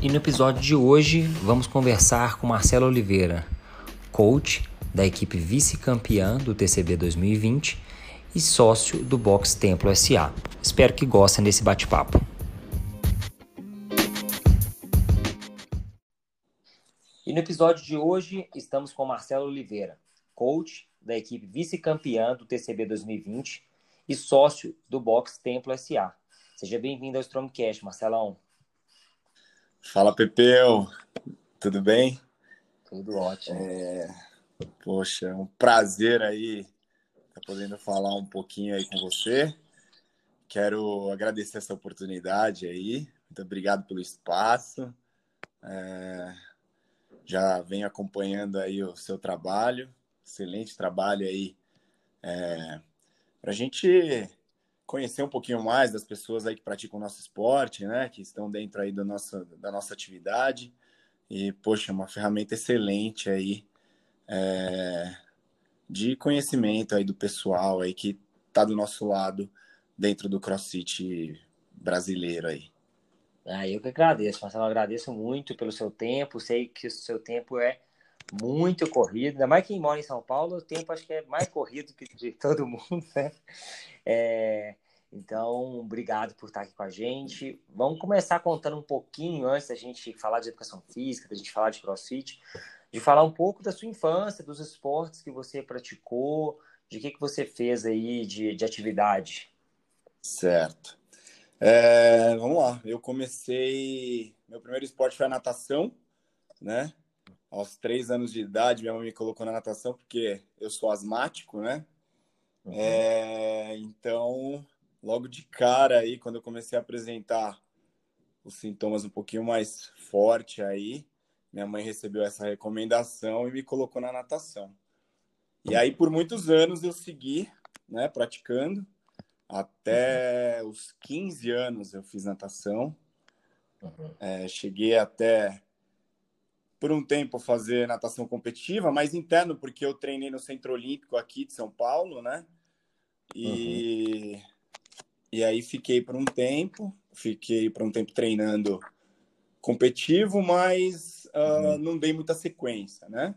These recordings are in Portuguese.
E no episódio de hoje vamos conversar com Marcelo Oliveira, coach da equipe vice-campeã do TCB 2020 e sócio do Box Templo SA. Espero que gostem desse bate-papo. E no episódio de hoje estamos com Marcelo Oliveira, coach da equipe vice-campeã do TCB 2020 e sócio do Box Templo SA. Seja bem-vindo ao Strongcast, Marcelão. Fala, Pepeu. Tudo bem? Tudo ótimo. É... Poxa, um prazer aí estar podendo falar um pouquinho aí com você. Quero agradecer essa oportunidade aí. Muito obrigado pelo espaço. É... Já venho acompanhando aí o seu trabalho. Excelente trabalho aí. É... Para a gente conhecer um pouquinho mais das pessoas aí que praticam o nosso esporte, né? Que estão dentro aí do nosso, da nossa atividade. E, poxa, uma ferramenta excelente aí é, de conhecimento aí do pessoal aí que está do nosso lado dentro do CrossFit brasileiro aí. Ah, eu que agradeço, Marcelo, agradeço muito pelo seu tempo, sei que o seu tempo é muito corrido, ainda mais quem mora em São Paulo, o tempo acho que é mais corrido que de todo mundo, né? É, então, obrigado por estar aqui com a gente. Vamos começar contando um pouquinho, antes da gente falar de educação física, da gente falar de crossfit, de falar um pouco da sua infância, dos esportes que você praticou, de que, que você fez aí de, de atividade. Certo. É, vamos lá, eu comecei. Meu primeiro esporte foi a natação, né? Aos três anos de idade, minha mãe me colocou na natação porque eu sou asmático, né? Uhum. É, então, logo de cara aí, quando eu comecei a apresentar os sintomas um pouquinho mais forte aí, minha mãe recebeu essa recomendação e me colocou na natação. E aí, por muitos anos, eu segui, né, praticando. Até os 15 anos eu fiz natação. Uhum. É, cheguei até, por um tempo, fazer natação competitiva, mais interno, porque eu treinei no Centro Olímpico aqui de São Paulo, né? E, uhum. e aí fiquei por um tempo, fiquei por um tempo treinando competitivo, mas uh, uhum. não dei muita sequência, né?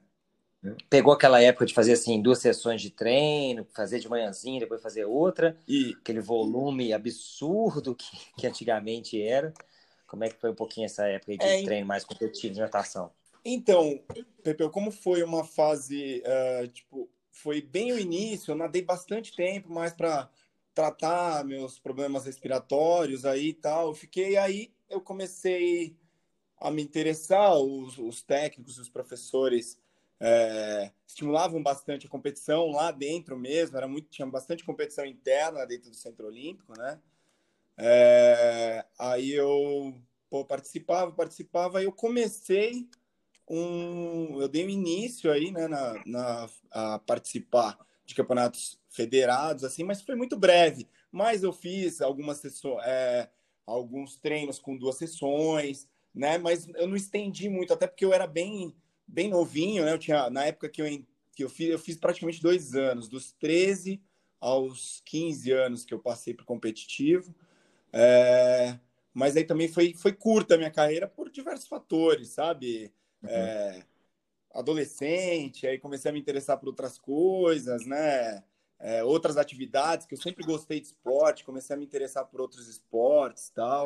Pegou aquela época de fazer assim duas sessões de treino, fazer de manhãzinha, depois fazer outra, e aquele volume absurdo que, que antigamente era. Como é que foi um pouquinho essa época de é, treino mais competitivo de natação? Então, Pepe, como foi uma fase, uh, tipo, foi bem o início, eu nadei bastante tempo mais para tratar meus problemas respiratórios aí e tal. fiquei aí, eu comecei a me interessar, os, os técnicos, os professores é, estimulavam bastante a competição lá dentro mesmo, era muito, tinha bastante competição interna dentro do Centro Olímpico, né? É, aí eu pô, participava, participava, e eu comecei um, eu dei um início aí, né, na, na a participar de campeonatos federados, assim, mas foi muito breve. Mas eu fiz algumas sessões, é, alguns treinos com duas sessões, né? Mas eu não estendi muito, até porque eu era bem, bem novinho, né? Eu tinha, na época que eu, que eu fiz, eu fiz praticamente dois anos, dos 13 aos 15 anos que eu passei para competitivo. É, mas aí também foi, foi curta a minha carreira por diversos fatores, sabe? Uhum. É, adolescente, aí comecei a me interessar por outras coisas, né? É, outras atividades, que eu sempre gostei de esporte, comecei a me interessar por outros esportes tal.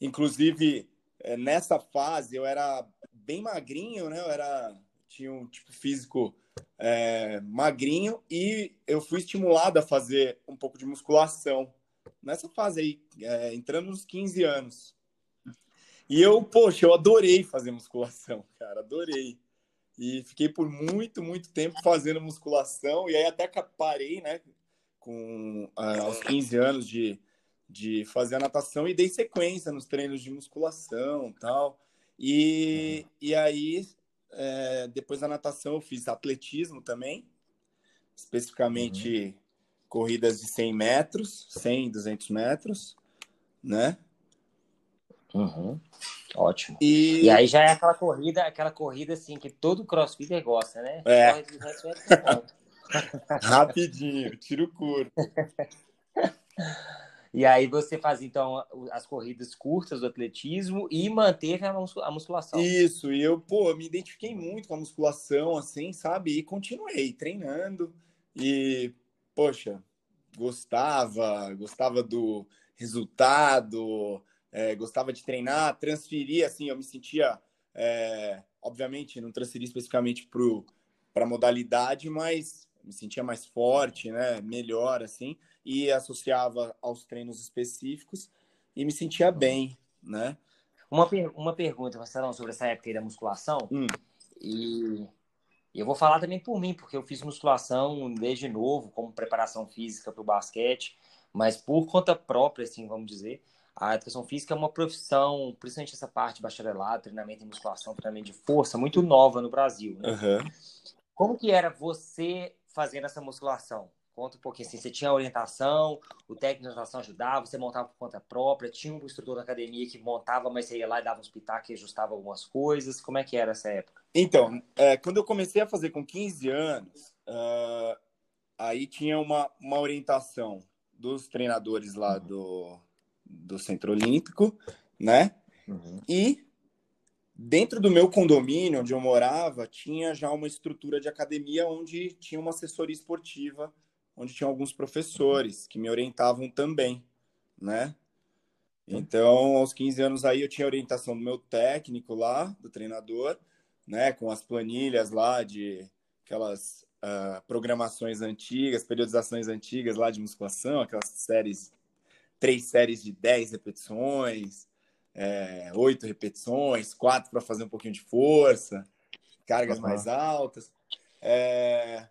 Inclusive, é, nessa fase eu era bem magrinho, né? Eu era tinha um tipo físico é, magrinho e eu fui estimulado a fazer um pouco de musculação nessa fase aí, é, entrando nos 15 anos. E eu, poxa, eu adorei fazer musculação, cara, adorei. E fiquei por muito, muito tempo fazendo musculação e aí até parei, né, com ah, aos 15 anos de de fazer a natação e dei sequência nos treinos de musculação tal. E, uhum. e aí é, depois da natação eu fiz atletismo também, especificamente uhum. corridas de 100 metros, 100, 200 metros, né? Uhum. Ótimo. E... e... aí já é aquela corrida, aquela corrida assim que todo crossfitter gosta, né? É. Rapidinho, tiro curto. E aí você faz, então, as corridas curtas do atletismo e manteve a musculação. Isso, e eu, pô, me identifiquei muito com a musculação, assim, sabe? E continuei treinando. E, poxa, gostava, gostava do resultado, é, gostava de treinar, transferir, assim, eu me sentia, é, obviamente, não transferi especificamente para a modalidade, mas me sentia mais forte, né? Melhor, assim e associava aos treinos específicos e me sentia bem, né? Uma, per uma pergunta, Marcelão, sobre essa época da musculação. Hum. E eu vou falar também por mim, porque eu fiz musculação desde novo, como preparação física para o basquete, mas por conta própria, assim, vamos dizer. A educação física é uma profissão, principalmente essa parte de bacharelado, treinamento em musculação, treinamento de força, muito nova no Brasil. Né? Uhum. Como que era você fazendo essa musculação? Conta um pouquinho assim, você tinha orientação, o técnico de natação ajudava, você montava por conta própria, tinha um instrutor da academia que montava, mas você ia lá e dava uns pitacos e ajustava algumas coisas. Como é que era essa época? Então, é, quando eu comecei a fazer com 15 anos, uh, aí tinha uma, uma orientação dos treinadores lá uhum. do, do Centro Olímpico, né? Uhum. E dentro do meu condomínio, onde eu morava, tinha já uma estrutura de academia onde tinha uma assessoria esportiva onde tinha alguns professores que me orientavam também, né? Então, aos 15 anos aí, eu tinha orientação do meu técnico lá, do treinador, né? Com as planilhas lá de aquelas uh, programações antigas, periodizações antigas lá de musculação, aquelas séries, três séries de 10 repetições, é, oito repetições, quatro para fazer um pouquinho de força, cargas uhum. mais altas. É,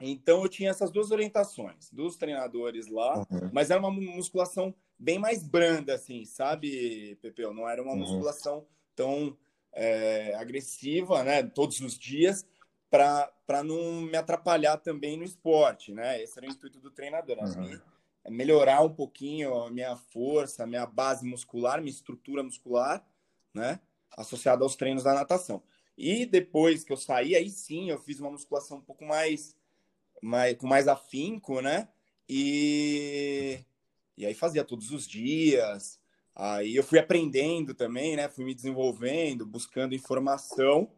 então eu tinha essas duas orientações dos treinadores lá, uhum. mas era uma musculação bem mais branda, assim, sabe, Pepeu? Não era uma uhum. musculação tão é, agressiva, né? Todos os dias, para não me atrapalhar também no esporte, né? Esse era o intuito do treinador, uhum. É melhorar um pouquinho a minha força, a minha base muscular, minha estrutura muscular, né? Associada aos treinos da natação. E depois que eu saí, aí sim eu fiz uma musculação um pouco mais mais, com mais afinco, né? E, e aí fazia todos os dias. Aí eu fui aprendendo também, né? Fui me desenvolvendo, buscando informação.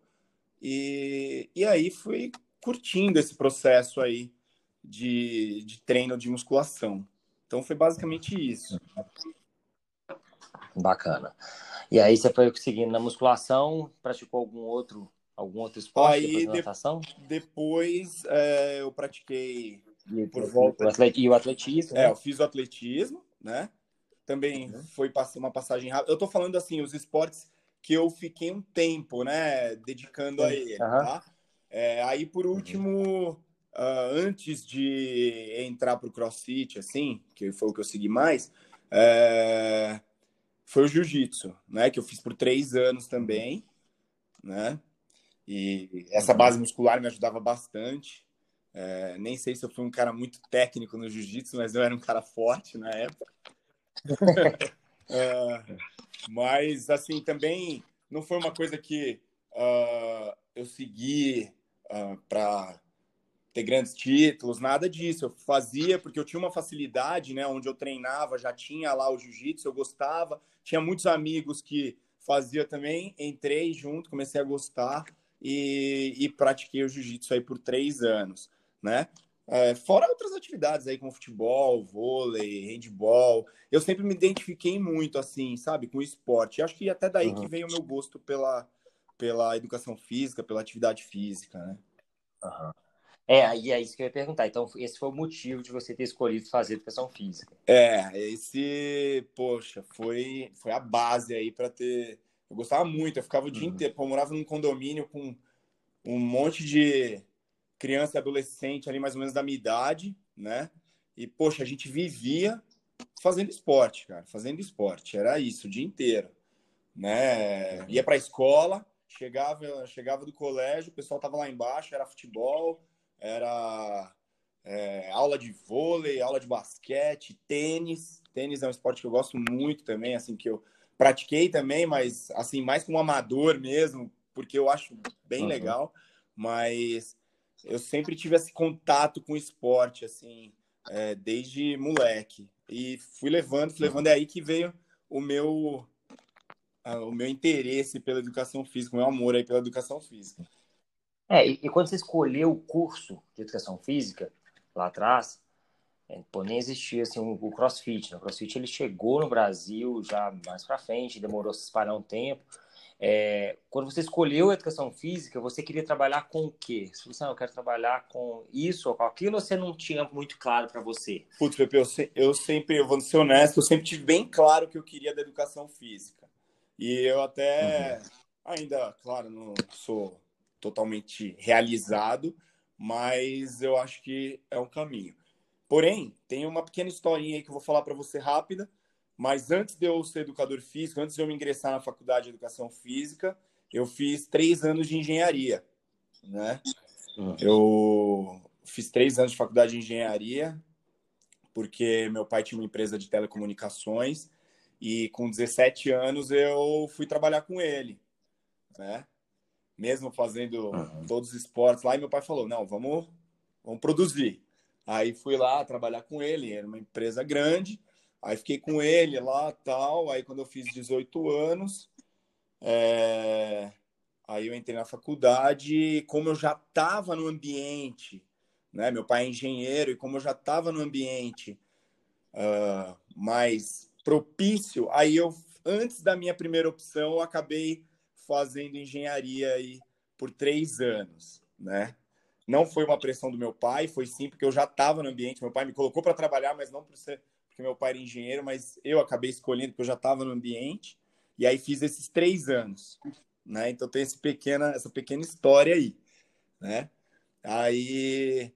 E, e aí fui curtindo esse processo aí de, de treino de musculação. Então foi basicamente isso. Bacana. E aí você foi seguindo na musculação, praticou algum outro algum outro esporte Aí, depois natação? Depois é, eu pratiquei e, por volta. E o atletismo? É, né? eu fiz o atletismo, né? Também uhum. foi uma passagem rápida. Eu tô falando assim, os esportes que eu fiquei um tempo, né, dedicando a ele, uhum. tá? É, aí, por último, uh, antes de entrar pro CrossFit, assim, que foi o que eu segui mais, é, foi o Jiu-Jitsu, né, que eu fiz por três anos também, né? E essa base muscular me ajudava bastante. É, nem sei se eu fui um cara muito técnico no jiu-jitsu, mas eu era um cara forte na época. é, mas, assim, também não foi uma coisa que uh, eu segui uh, para ter grandes títulos, nada disso. Eu fazia porque eu tinha uma facilidade, né? Onde eu treinava, já tinha lá o jiu-jitsu, eu gostava. Tinha muitos amigos que fazia também. Entrei junto, comecei a gostar e, e pratiquei o jiu-jitsu aí por três anos, né? É, fora outras atividades aí como futebol, vôlei, handball, eu sempre me identifiquei muito assim, sabe, com o esporte. Acho que até daí uhum. que veio o meu gosto pela, pela educação física, pela atividade física, né? Uhum. É, e é isso que eu ia perguntar. Então, esse foi o motivo de você ter escolhido fazer educação física. É, esse, poxa, foi, foi a base aí para ter eu gostava muito, eu ficava o dia uhum. inteiro. Eu morava num condomínio com um monte de criança e adolescente ali, mais ou menos da minha idade, né? E, poxa, a gente vivia fazendo esporte, cara, fazendo esporte. Era isso, o dia inteiro, né? Ia pra escola, chegava, chegava do colégio, o pessoal tava lá embaixo, era futebol, era é, aula de vôlei, aula de basquete, tênis. Tênis é um esporte que eu gosto muito também, assim, que eu pratiquei também, mas assim, mais como amador mesmo, porque eu acho bem uhum. legal, mas eu sempre tive esse contato com esporte, assim, é, desde moleque. E fui levando, fui levando, é aí que veio o meu o meu interesse pela educação física, o meu amor aí pela educação física. É, e, e quando você escolheu o curso de educação física, lá atrás, é, pô, nem existia assim, o, o CrossFit. Né? O CrossFit ele chegou no Brasil já mais para frente, demorou se espalhar um tempo. É, quando você escolheu a educação física, você queria trabalhar com o quê? Você não quer trabalhar com isso ou com aquilo, você não tinha muito claro para você? Putz, Pepe, eu, se, eu sempre, eu vou ser honesto, eu sempre tive bem claro que eu queria da educação física. E eu até, uhum. ainda, claro, não sou totalmente realizado, mas eu acho que é um caminho. Porém, tem uma pequena historinha aí que eu vou falar para você rápida, mas antes de eu ser educador físico, antes de eu me ingressar na faculdade de educação física, eu fiz três anos de engenharia, né? Eu fiz três anos de faculdade de engenharia, porque meu pai tinha uma empresa de telecomunicações e com 17 anos eu fui trabalhar com ele, né? Mesmo fazendo uhum. todos os esportes lá, e meu pai falou: não, vamos, vamos produzir. Aí fui lá trabalhar com ele, era uma empresa grande, aí fiquei com ele lá tal. Aí quando eu fiz 18 anos, é... aí eu entrei na faculdade, como eu já estava no ambiente, né? Meu pai é engenheiro, e como eu já estava no ambiente uh, mais propício, aí eu, antes da minha primeira opção, eu acabei fazendo engenharia aí por três anos, né? Não foi uma pressão do meu pai, foi sim porque eu já estava no ambiente. Meu pai me colocou para trabalhar, mas não por ser porque meu pai era engenheiro, mas eu acabei escolhendo porque eu já estava no ambiente. E aí fiz esses três anos, né? Então tem esse pequena, essa pequena história aí, né? Aí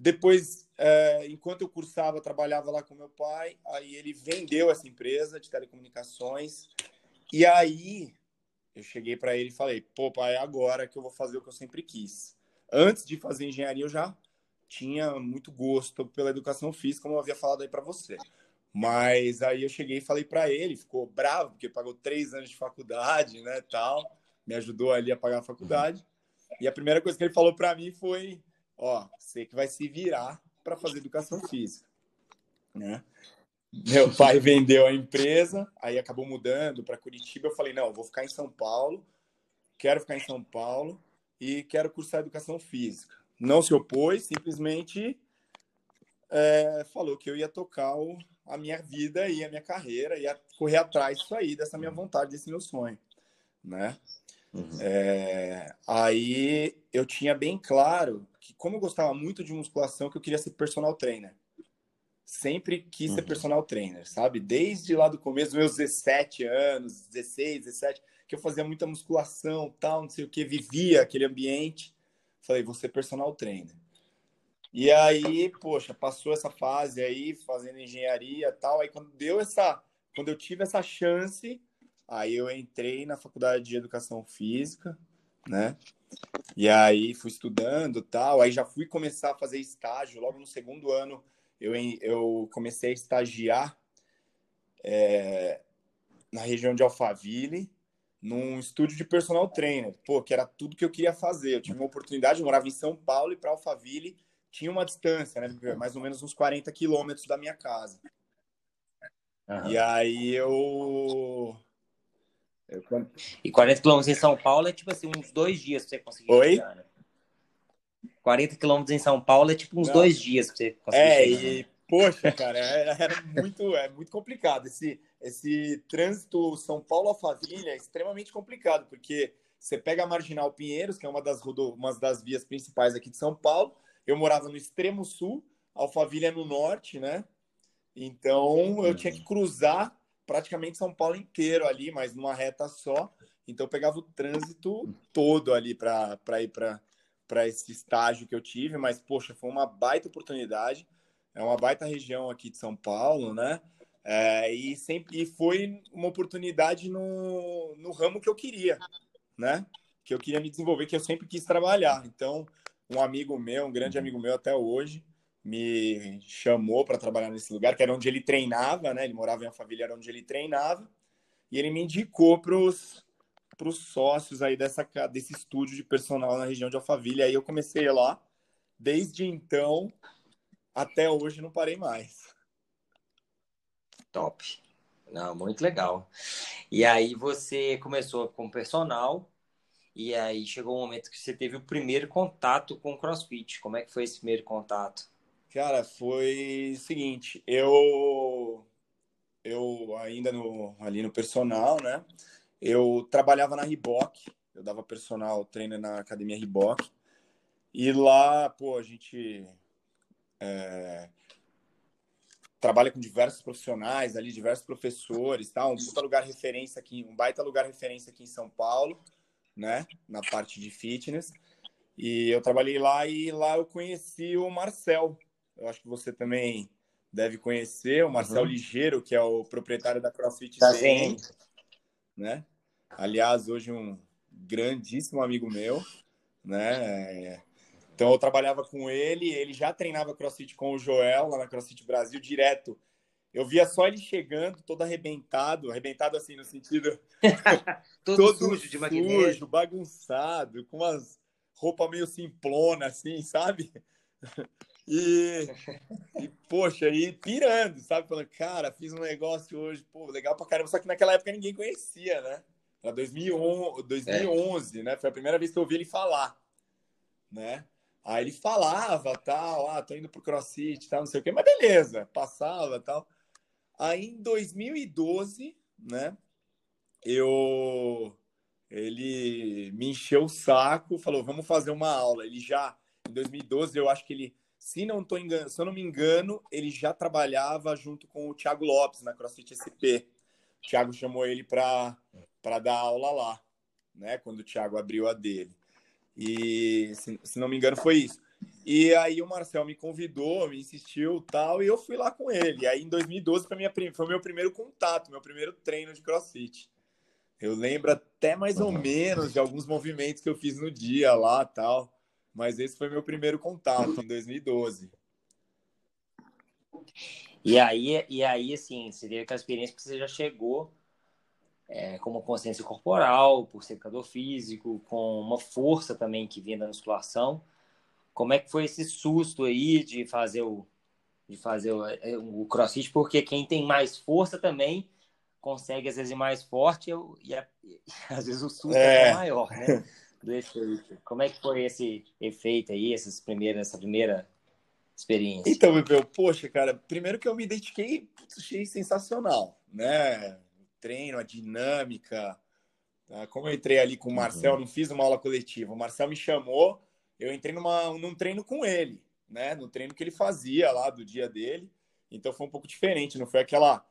depois, é, enquanto eu cursava, trabalhava lá com meu pai. Aí ele vendeu essa empresa de telecomunicações. E aí eu cheguei para ele e falei: pô, pai, é agora que eu vou fazer o que eu sempre quis. Antes de fazer engenharia, eu já tinha muito gosto pela educação física, como eu havia falado aí para você. Mas aí eu cheguei e falei para ele, ficou bravo, porque pagou três anos de faculdade, né, tal, me ajudou ali a pagar a faculdade. E a primeira coisa que ele falou para mim foi: ó, você que vai se virar para fazer educação física, né? Meu pai vendeu a empresa, aí acabou mudando para Curitiba. Eu falei: não, vou ficar em São Paulo, quero ficar em São Paulo e quero cursar educação física. Não se opôs, simplesmente é, falou que eu ia tocar o, a minha vida e a minha carreira, ia correr atrás disso aí, dessa minha vontade, desse meu sonho, né? Uhum. É, aí eu tinha bem claro que, como eu gostava muito de musculação, que eu queria ser personal trainer sempre quis ser uhum. personal trainer, sabe? Desde lá do começo, meus 17 anos, 16, 17, que eu fazia muita musculação, tal, não sei o que, vivia aquele ambiente. Falei, vou ser personal trainer. E aí, poxa, passou essa fase aí, fazendo engenharia tal. Aí quando deu essa, quando eu tive essa chance, aí eu entrei na faculdade de educação física, né? E aí fui estudando tal. Aí já fui começar a fazer estágio logo no segundo ano eu, eu comecei a estagiar é, na região de Alphaville, num estúdio de personal trainer, pô, que era tudo que eu queria fazer. Eu tive uma oportunidade, eu morava em São Paulo e para Alphaville tinha uma distância, né, mais ou menos uns 40 quilômetros da minha casa. Uhum. E aí eu... eu... E 40 quilômetros em São Paulo é tipo assim, uns dois dias pra você conseguir Oi? chegar, né? 40 quilômetros em São Paulo é tipo uns Não. dois dias pra você conseguir é, chegar. E, poxa, cara, era, é, era, muito, é muito complicado. Esse, esse trânsito São Paulo-Alphaville é extremamente complicado, porque você pega a Marginal Pinheiros, que é uma das, rodo, uma das vias principais aqui de São Paulo. Eu morava no extremo sul, Alphaville é no norte, né? Então eu tinha que cruzar praticamente São Paulo inteiro ali, mas numa reta só. Então eu pegava o trânsito todo ali para ir para para esse estágio que eu tive, mas poxa, foi uma baita oportunidade. É uma baita região aqui de São Paulo, né? É, e sempre e foi uma oportunidade no, no ramo que eu queria, né? Que eu queria me desenvolver, que eu sempre quis trabalhar. Então, um amigo meu, um grande amigo meu até hoje, me chamou para trabalhar nesse lugar, que era onde ele treinava, né? Ele morava em Alphaville, era onde ele treinava. E ele me indicou para os sócios aí dessa, desse estúdio de personal na região de Alphaville. Aí eu comecei lá. Desde então, até hoje, não parei mais. Top. Não, muito legal. E aí você começou com personal, e aí chegou o um momento que você teve o primeiro contato com o CrossFit. Como é que foi esse primeiro contato? Cara, foi o seguinte, eu eu ainda no, ali no personal, né? Eu trabalhava na Reebok, eu dava personal treino na academia Reebok. E lá, pô, a gente é, trabalha com diversos profissionais ali, diversos professores, tá? Um puta lugar referência aqui, um baita lugar referência aqui em São Paulo, né? Na parte de fitness. E eu trabalhei lá e lá eu conheci o Marcel. Eu acho que você também deve conhecer, o Marcel uhum. Ligeiro, que é o proprietário da CrossFit tá né? Aliás, hoje um grandíssimo amigo meu, né? Então eu trabalhava com ele, ele já treinava CrossFit com o Joel lá na CrossFit Brasil direto. Eu via só ele chegando, todo arrebentado, arrebentado assim no sentido todo, todo, sujo de magnésio, bagunçado, com umas roupas meio simplona assim, sabe? E, e, poxa, aí pirando, sabe? Falando, cara, fiz um negócio hoje, pô, legal pra caramba. Só que naquela época ninguém conhecia, né? Era 2011, 2011 é. né? Foi a primeira vez que eu ouvi ele falar, né? Aí ele falava, tal, ah, tô indo pro CrossFit, tal, não sei o quê, mas beleza, passava, tal. Aí em 2012, né, eu ele me encheu o saco, falou, vamos fazer uma aula. Ele já em 2012, eu acho que ele, se não tô engano, se eu não me engano, ele já trabalhava junto com o Thiago Lopes na CrossFit SP. O Thiago chamou ele para dar aula lá, né, quando o Thiago abriu a dele. E se, se, não me engano, foi isso. E aí o Marcel me convidou, me insistiu tal, e eu fui lá com ele. E aí em 2012 foi, minha, foi meu primeiro contato, meu primeiro treino de crossfit. Eu lembro até mais ou menos de alguns movimentos que eu fiz no dia lá tal. Mas esse foi meu primeiro contato em 2012. E aí, e aí assim, seria aquela experiência que você já chegou é, com uma consciência corporal, por ser educador físico, com uma força também que vinha da musculação. Como é que foi esse susto aí de fazer o, de fazer o, é, o crossfit? Porque quem tem mais força também consegue, às vezes, ir mais forte e, e, e às vezes o susto é, é maior, né? Do efeito. Como é que foi esse efeito aí, essas primeiras, essa primeira experiência? Então, meu, poxa, cara, primeiro que eu me identifiquei, achei sensacional, né? treino, a dinâmica. Tá? Como eu entrei ali com o Marcel, uhum. não fiz uma aula coletiva. O Marcel me chamou, eu entrei numa, num treino com ele, né? No treino que ele fazia lá do dia dele. Então foi um pouco diferente, não foi aquela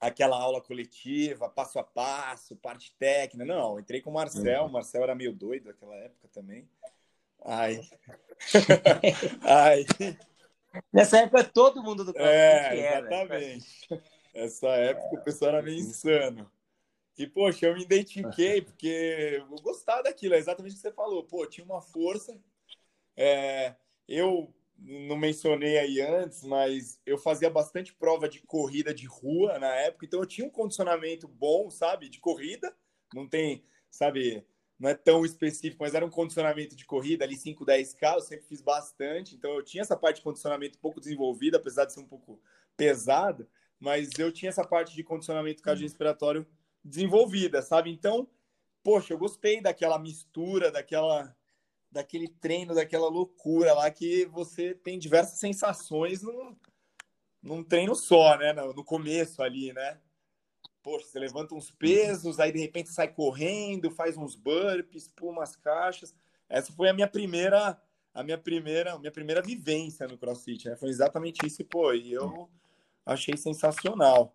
aquela aula coletiva, passo a passo, parte técnica. Não, eu entrei com o Marcel, uhum. o Marcel era meio doido naquela época também. Ai. Ai. Nessa época todo mundo do CrossFit é, era. Exatamente. Essa época o pessoal era meio insano. E, poxa, eu me identifiquei porque eu gostava daquilo, é exatamente o que você falou. Pô, tinha uma força. É, eu não mencionei aí antes, mas eu fazia bastante prova de corrida de rua na época, então eu tinha um condicionamento bom, sabe, de corrida. Não tem, sabe, não é tão específico, mas era um condicionamento de corrida ali 5, 10K, eu sempre fiz bastante, então eu tinha essa parte de condicionamento um pouco desenvolvida, apesar de ser um pouco pesado mas eu tinha essa parte de condicionamento cardiorrespiratório desenvolvida, sabe? Então, poxa, eu gostei daquela mistura, daquela daquele treino, daquela loucura lá que você tem diversas sensações num, num treino só, né? No, no começo ali, né? Poxa, você levanta uns pesos, aí de repente sai correndo, faz uns burpees, pula umas caixas. Essa foi a minha primeira, a minha primeira, a minha primeira vivência no CrossFit, né? Foi exatamente isso, pô, e eu achei sensacional.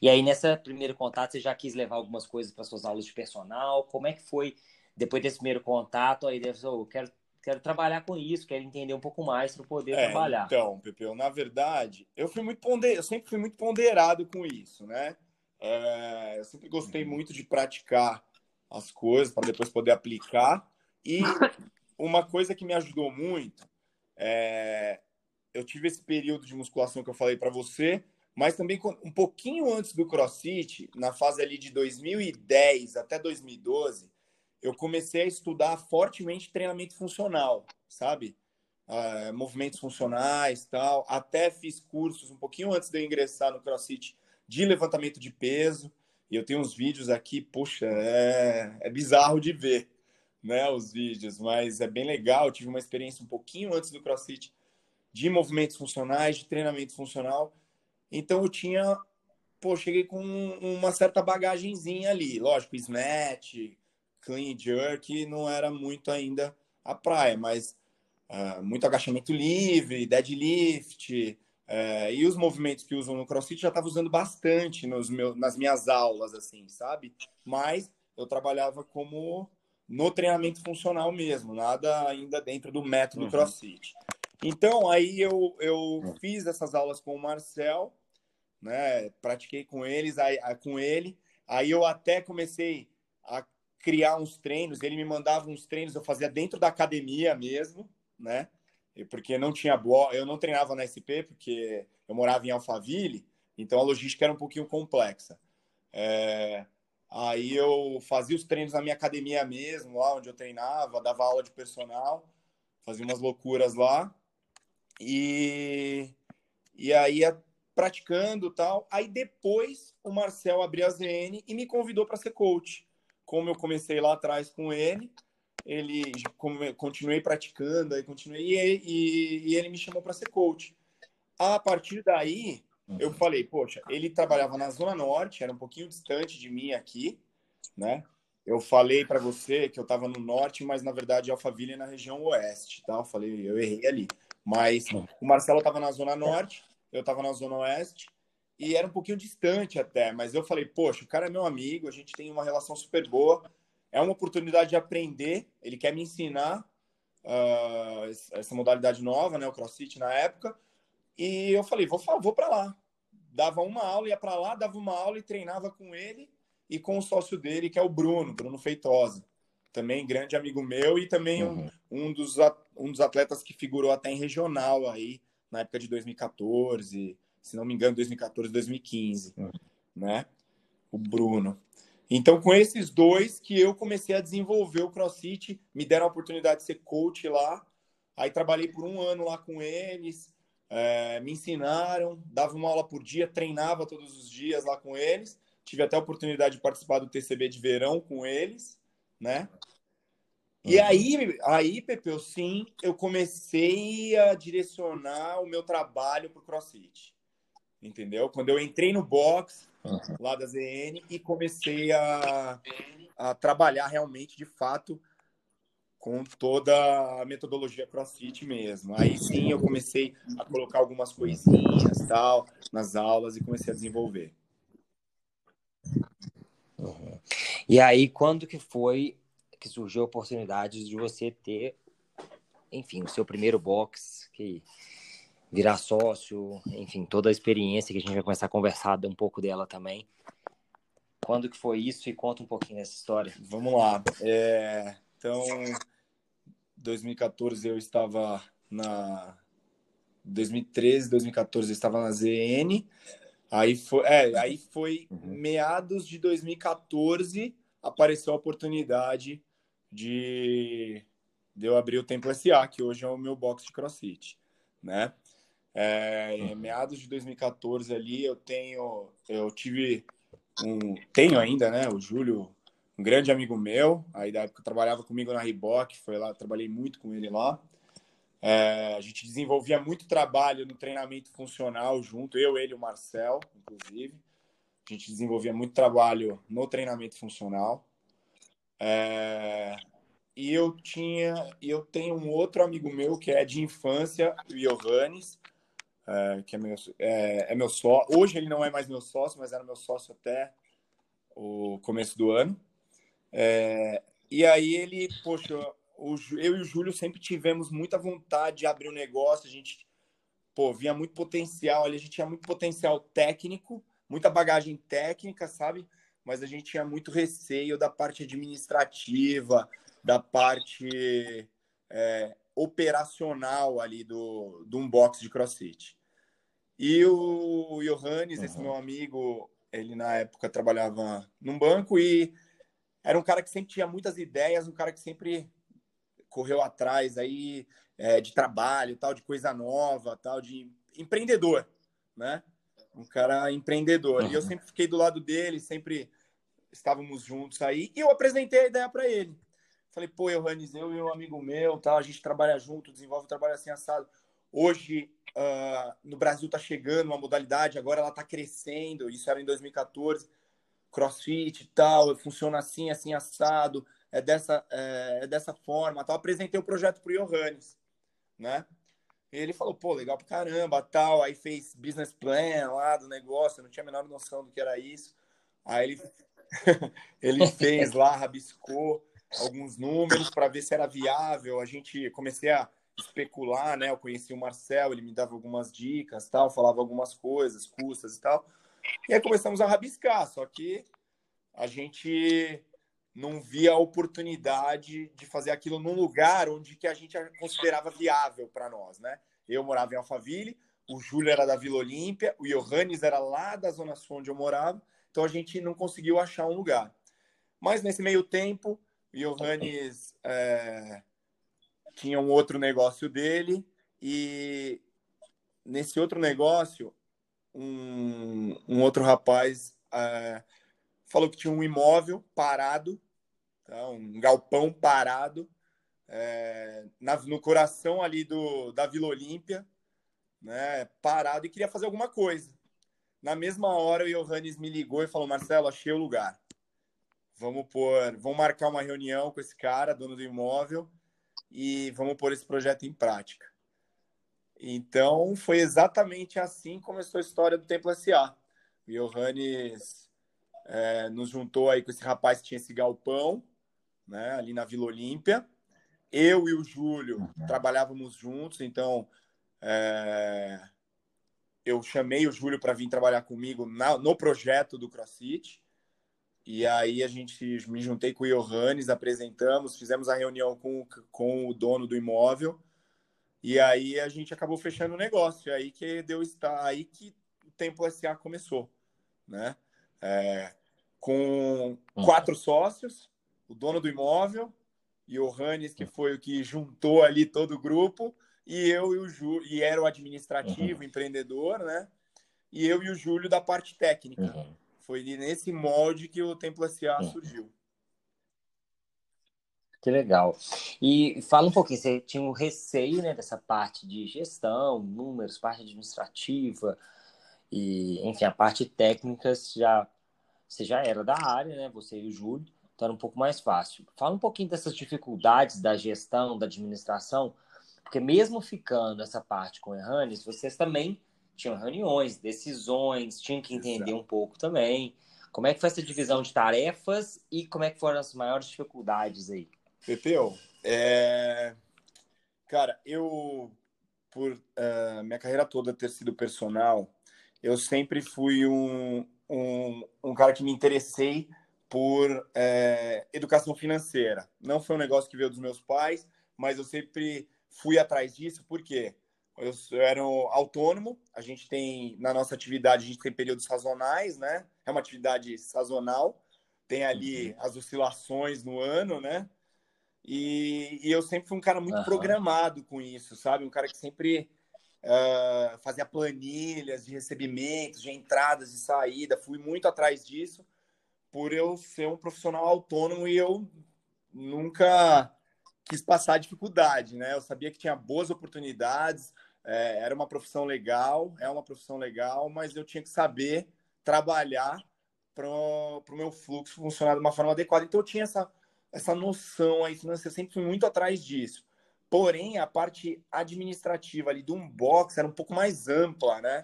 E aí, nessa primeiro contato, você já quis levar algumas coisas para suas aulas de personal? Como é que foi depois desse primeiro contato? Aí, deve eu quero, quero trabalhar com isso, quero entender um pouco mais para poder é, trabalhar. Então, Pepeu, na verdade, eu fui muito ponder... eu sempre fui muito ponderado com isso, né? É, eu sempre gostei uhum. muito de praticar as coisas para depois poder aplicar. E uma coisa que me ajudou muito é, eu tive esse período de musculação que eu falei para você, mas também um pouquinho antes do CrossFit, na fase ali de 2010 até 2012, eu comecei a estudar fortemente treinamento funcional, sabe? Uh, movimentos funcionais tal. Até fiz cursos um pouquinho antes de eu ingressar no CrossFit de levantamento de peso. E eu tenho uns vídeos aqui, puxa, é, é bizarro de ver, né? Os vídeos, mas é bem legal. Eu tive uma experiência um pouquinho antes do CrossFit de movimentos funcionais, de treinamento funcional. Então eu tinha, pô, cheguei com uma certa bagagenzinha ali. Lógico, snatch, clean jerk não era muito ainda a praia, mas uh, muito agachamento livre, deadlift, uh, e os movimentos que usam no CrossFit já estava usando bastante nos meus, nas minhas aulas, assim, sabe? Mas eu trabalhava como no treinamento funcional mesmo, nada ainda dentro do método uhum. CrossFit. Então, aí eu, eu fiz essas aulas com o Marcel, né? Pratiquei com eles, aí, com ele. Aí eu até comecei a criar uns treinos. Ele me mandava uns treinos, eu fazia dentro da academia mesmo, né? Porque não tinha bloco, eu não treinava na SP porque eu morava em Alphaville, então a logística era um pouquinho complexa. É... Aí eu fazia os treinos na minha academia mesmo, lá onde eu treinava, dava aula de personal, fazia umas loucuras lá. E, e aí praticando tal. Aí depois o Marcel abriu a ZN e me convidou para ser coach. Como eu comecei lá atrás com ele, ele continuei praticando, aí continuei e, e, e ele me chamou para ser coach. A partir daí, eu falei, poxa, ele trabalhava na Zona Norte, era um pouquinho distante de mim aqui, né? Eu falei para você que eu estava no norte, mas na verdade Alphaville é na região oeste, tá? Eu falei, eu errei ali. Mas o Marcelo estava na Zona Norte, eu estava na Zona Oeste, e era um pouquinho distante até, mas eu falei, poxa, o cara é meu amigo, a gente tem uma relação super boa, é uma oportunidade de aprender, ele quer me ensinar uh, essa modalidade nova, né, o CrossFit na época, e eu falei, vou, vou para lá. Dava uma aula, ia para lá, dava uma aula e treinava com ele e com o sócio dele, que é o Bruno, Bruno Feitosa também grande amigo meu e também uhum. um, um, dos, um dos atletas que figurou até em regional aí na época de 2014, se não me engano, 2014, 2015, uhum. né? O Bruno. Então, com esses dois que eu comecei a desenvolver o CrossFit, me deram a oportunidade de ser coach lá. Aí trabalhei por um ano lá com eles, é, me ensinaram, dava uma aula por dia, treinava todos os dias lá com eles. Tive até a oportunidade de participar do TCB de verão com eles né? E uhum. aí, aí, Pepe, sim, eu comecei a direcionar o meu trabalho para o CrossFit. Entendeu? Quando eu entrei no box uhum. lá da ZN e comecei a, a trabalhar realmente, de fato, com toda a metodologia CrossFit mesmo. Aí sim eu comecei a colocar algumas coisinhas tal nas aulas e comecei a desenvolver. Uhum. E aí, quando que foi que surgiu a oportunidade de você ter, enfim, o seu primeiro box, que virar sócio, enfim, toda a experiência que a gente vai começar a conversar um pouco dela também. Quando que foi isso e conta um pouquinho dessa história. Vamos lá. É, então, 2014 eu estava na 2013, 2014 eu estava na ZN. Aí foi, é, aí foi uhum. meados de 2014 apareceu a oportunidade de, de eu abrir o Templo SA, que hoje é o meu box de crossfit, né? É, em uhum. meados de 2014 ali eu tenho eu tive um tenho ainda né o Júlio um grande amigo meu aí da época trabalhava comigo na Reebok foi lá trabalhei muito com ele lá é, a gente desenvolvia muito trabalho no treinamento funcional junto, eu, ele e o Marcel, inclusive. A gente desenvolvia muito trabalho no treinamento funcional. É, e eu tinha, eu tenho um outro amigo meu que é de infância, o Johannes, é, que é meu, é, é meu sócio. Hoje ele não é mais meu sócio, mas era meu sócio até o começo do ano. É, e aí ele, poxa, o, eu e o Júlio sempre tivemos muita vontade de abrir um negócio, a gente pô, via muito potencial ali, a gente tinha muito potencial técnico, muita bagagem técnica, sabe? Mas a gente tinha muito receio da parte administrativa, da parte é, operacional ali do, do unbox de CrossFit. E o Johannes, uhum. esse meu amigo, ele na época trabalhava num banco e era um cara que sempre tinha muitas ideias, um cara que sempre correu atrás aí é, de trabalho, tal, de coisa nova, tal, de empreendedor, né? Um cara empreendedor. Uhum. E eu sempre fiquei do lado dele, sempre estávamos juntos aí, e eu apresentei a ideia para ele. Falei, pô, Johannes, eu e um amigo meu, tal, a gente trabalha junto, desenvolve o trabalho assim assado. Hoje, uh, no Brasil está chegando uma modalidade, agora ela está crescendo, isso era em 2014, crossfit e tal, funciona assim, assim, assado, é dessa, é, é dessa forma, tal. Apresentei o projeto para o Johannes, né? ele falou, pô, legal pra caramba, tal. Aí fez business plan lá do negócio, eu não tinha a menor noção do que era isso. Aí ele, ele fez lá, rabiscou alguns números para ver se era viável. A gente comecei a especular, né? Eu conheci o Marcel, ele me dava algumas dicas, tal, falava algumas coisas, custas e tal. E aí começamos a rabiscar, só que a gente não via a oportunidade de fazer aquilo num lugar onde que a gente considerava viável para nós, né? Eu morava em Alphaville, o Júlio era da Vila Olímpia, o Johannes era lá da Zona Sul onde eu morava, então a gente não conseguiu achar um lugar. Mas nesse meio tempo, o Johannes é, tinha um outro negócio dele e nesse outro negócio, um, um outro rapaz é, falou que tinha um imóvel parado, tá? um galpão parado, é, na, no coração ali do, da Vila Olímpia, né, parado e queria fazer alguma coisa. Na mesma hora, o Johannes me ligou e falou: Marcelo, achei o lugar. Vamos pôr, vamos marcar uma reunião com esse cara, dono do imóvel, e vamos pôr esse projeto em prática. Então, foi exatamente assim que começou a história do Templo SA. O Johannes é, nos juntou aí com esse rapaz que tinha esse galpão, né, ali na Vila Olímpia. Eu e o Júlio uhum. trabalhávamos juntos, então é, eu chamei o Júlio para vir trabalhar comigo na, no projeto do CrossFit. E aí a gente me juntei com o Johannes, apresentamos, fizemos a reunião com, com o dono do imóvel. E aí a gente acabou fechando o negócio. aí que deu está aí que o Tempo SA começou, né? É, com hum. quatro sócios, o dono do imóvel, Johannes, que hum. foi o que juntou ali todo o grupo, e eu e o Júlio, e era o administrativo, uhum. empreendedor, né? E eu e o Júlio da parte técnica. Uhum. Foi nesse molde que o Templo SA surgiu. Que legal. E fala um pouquinho, você tinha um receio né, dessa parte de gestão, números, parte administrativa, e, enfim, a parte técnica já, você já era da área, né? Você e o Júlio, então era um pouco mais fácil. Fala um pouquinho dessas dificuldades da gestão, da administração, porque mesmo ficando essa parte com o Erranes, vocês também tinham reuniões, decisões, tinham que entender Exato. um pouco também. Como é que foi essa divisão de tarefas e como é que foram as maiores dificuldades aí? Pepeu, é... cara, eu, por uh, minha carreira toda ter sido personal, eu sempre fui um, um, um cara que me interessei por é, educação financeira. Não foi um negócio que veio dos meus pais, mas eu sempre fui atrás disso, porque eu, eu era um autônomo, a gente tem, na nossa atividade, a gente tem períodos sazonais, né? É uma atividade sazonal, tem ali uhum. as oscilações no ano, né? E, e, eu sempre fui um cara muito uhum. programado com isso, sabe? Um cara que sempre uh, fazia planilhas de recebimentos, de entradas e saída. Fui muito atrás disso por eu ser um profissional autônomo e eu nunca quis passar dificuldade, né? Eu sabia que tinha boas oportunidades, é, era uma profissão legal, é uma profissão legal, mas eu tinha que saber trabalhar para o meu fluxo funcionar de uma forma adequada. Então eu tinha essa, essa noção aí financeira, eu sempre fui muito atrás disso. Porém, a parte administrativa ali do unbox era um pouco mais ampla, né?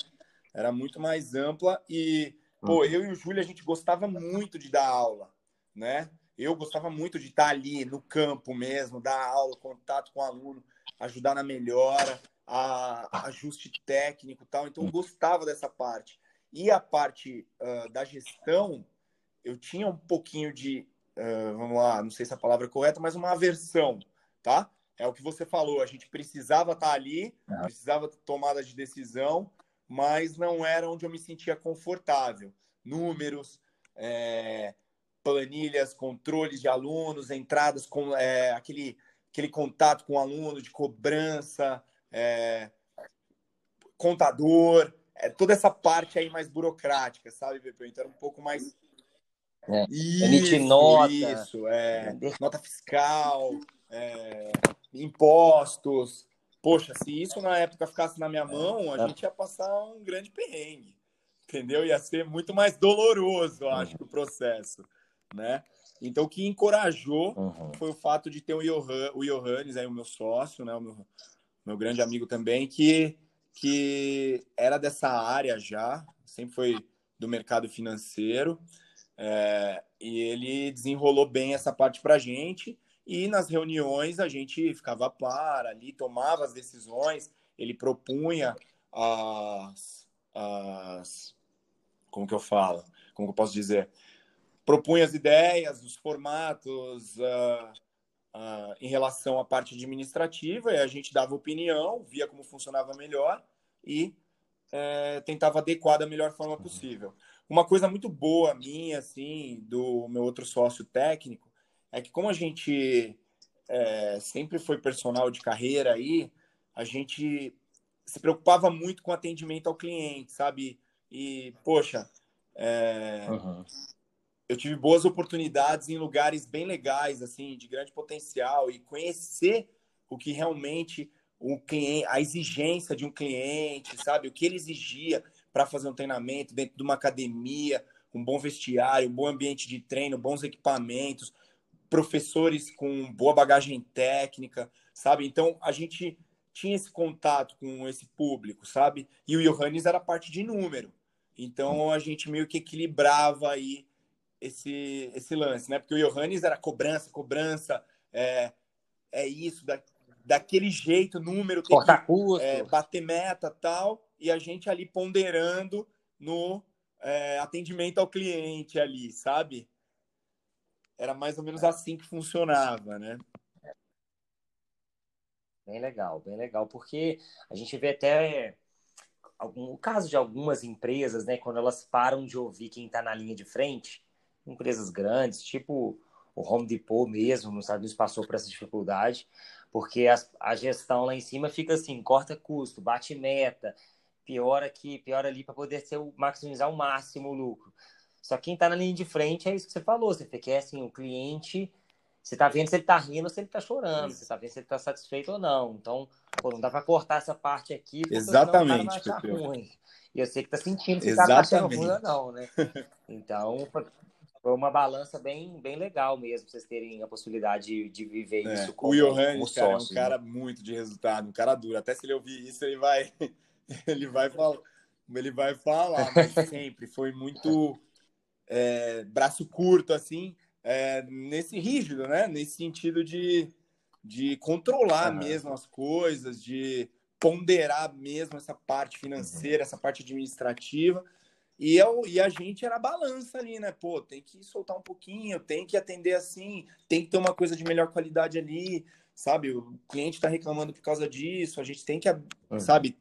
Era muito mais ampla e, pô, uhum. eu e o Júlio, a gente gostava muito de dar aula, né? Eu gostava muito de estar ali no campo mesmo, dar aula, contato com o aluno, ajudar na melhora, a, ajuste técnico e tal. Então, eu gostava dessa parte. E a parte uh, da gestão, eu tinha um pouquinho de, uh, vamos lá, não sei se a palavra é correta, mas uma aversão, tá? É o que você falou, a gente precisava estar tá ali, uhum. precisava tomada de decisão, mas não era onde eu me sentia confortável. Números, é, planilhas, controles de alunos, entradas com é, aquele, aquele contato com o aluno de cobrança, é, contador, é, toda essa parte aí mais burocrática, sabe, Pepe? Então era um pouco mais. É. Isso, nota. Isso, é, nota fiscal, é, impostos. Poxa, se isso na época ficasse na minha mão, a gente ia passar um grande perrengue. Entendeu? Ia ser muito mais doloroso, eu acho, que o processo. Né? Então, o que encorajou uhum. foi o fato de ter o, Johan, o Johannes, aí, o meu sócio, né? o meu, meu grande amigo também, que, que era dessa área já, sempre foi do mercado financeiro, é, e ele desenrolou bem essa parte para a gente. E nas reuniões a gente ficava para ali, tomava as decisões, ele propunha as, as como que eu falo? Como que eu posso dizer? Propunha as ideias, os formatos uh, uh, em relação à parte administrativa e a gente dava opinião, via como funcionava melhor e uh, tentava adequar da melhor forma possível. Uma coisa muito boa minha, assim, do meu outro sócio técnico, é que como a gente é, sempre foi personal de carreira aí, a gente se preocupava muito com atendimento ao cliente, sabe? E, poxa, é, uhum. Eu tive boas oportunidades em lugares bem legais, assim, de grande potencial, e conhecer o que realmente o cliente, a exigência de um cliente, sabe? O que ele exigia para fazer um treinamento dentro de uma academia, um bom vestiário, um bom ambiente de treino, bons equipamentos, professores com boa bagagem técnica, sabe? Então a gente tinha esse contato com esse público, sabe? E o Johannes era parte de número. Então a gente meio que equilibrava aí esse, esse lance, né? Porque o Johannes era cobrança, cobrança, é, é isso, da, daquele jeito, número, tem que, é, bater meta tal, e a gente ali ponderando no é, atendimento ao cliente ali, sabe? Era mais ou menos assim que funcionava, né? Bem legal, bem legal, porque a gente vê até algum, o caso de algumas empresas, né, quando elas param de ouvir quem está na linha de frente, empresas grandes, tipo o Home Depot mesmo, nos Estados Unidos passou por essa dificuldade, porque a, a gestão lá em cima fica assim, corta custo, bate meta, piora aqui, piora ali para poder ser maximizar o máximo o lucro. Só quem está na linha de frente é isso que você falou. Você quer assim, o cliente. Você está vendo se ele está rindo ou se ele está chorando. Você está vendo se ele está satisfeito ou não. Então, pô, não dá para cortar essa parte aqui. Porque Exatamente. Senão o ruim. E eu sei que está sentindo se está achando ruim ou não, né? Então, foi uma balança bem, bem legal mesmo, vocês terem a possibilidade de, de viver é, isso com o Johannes, cara, é um cara né? muito de resultado, um cara duro. Até se ele ouvir isso, ele vai, ele vai falar, ele vai falar, mas sempre foi muito é, braço curto, assim, é, nesse rígido, né? Nesse sentido de, de controlar uhum. mesmo as coisas, de ponderar mesmo essa parte financeira, uhum. essa parte administrativa. E, eu, e a gente era balança ali, né? Pô, tem que soltar um pouquinho, tem que atender assim, tem que ter uma coisa de melhor qualidade ali, sabe? O cliente está reclamando por causa disso, a gente tem que, uhum. sabe,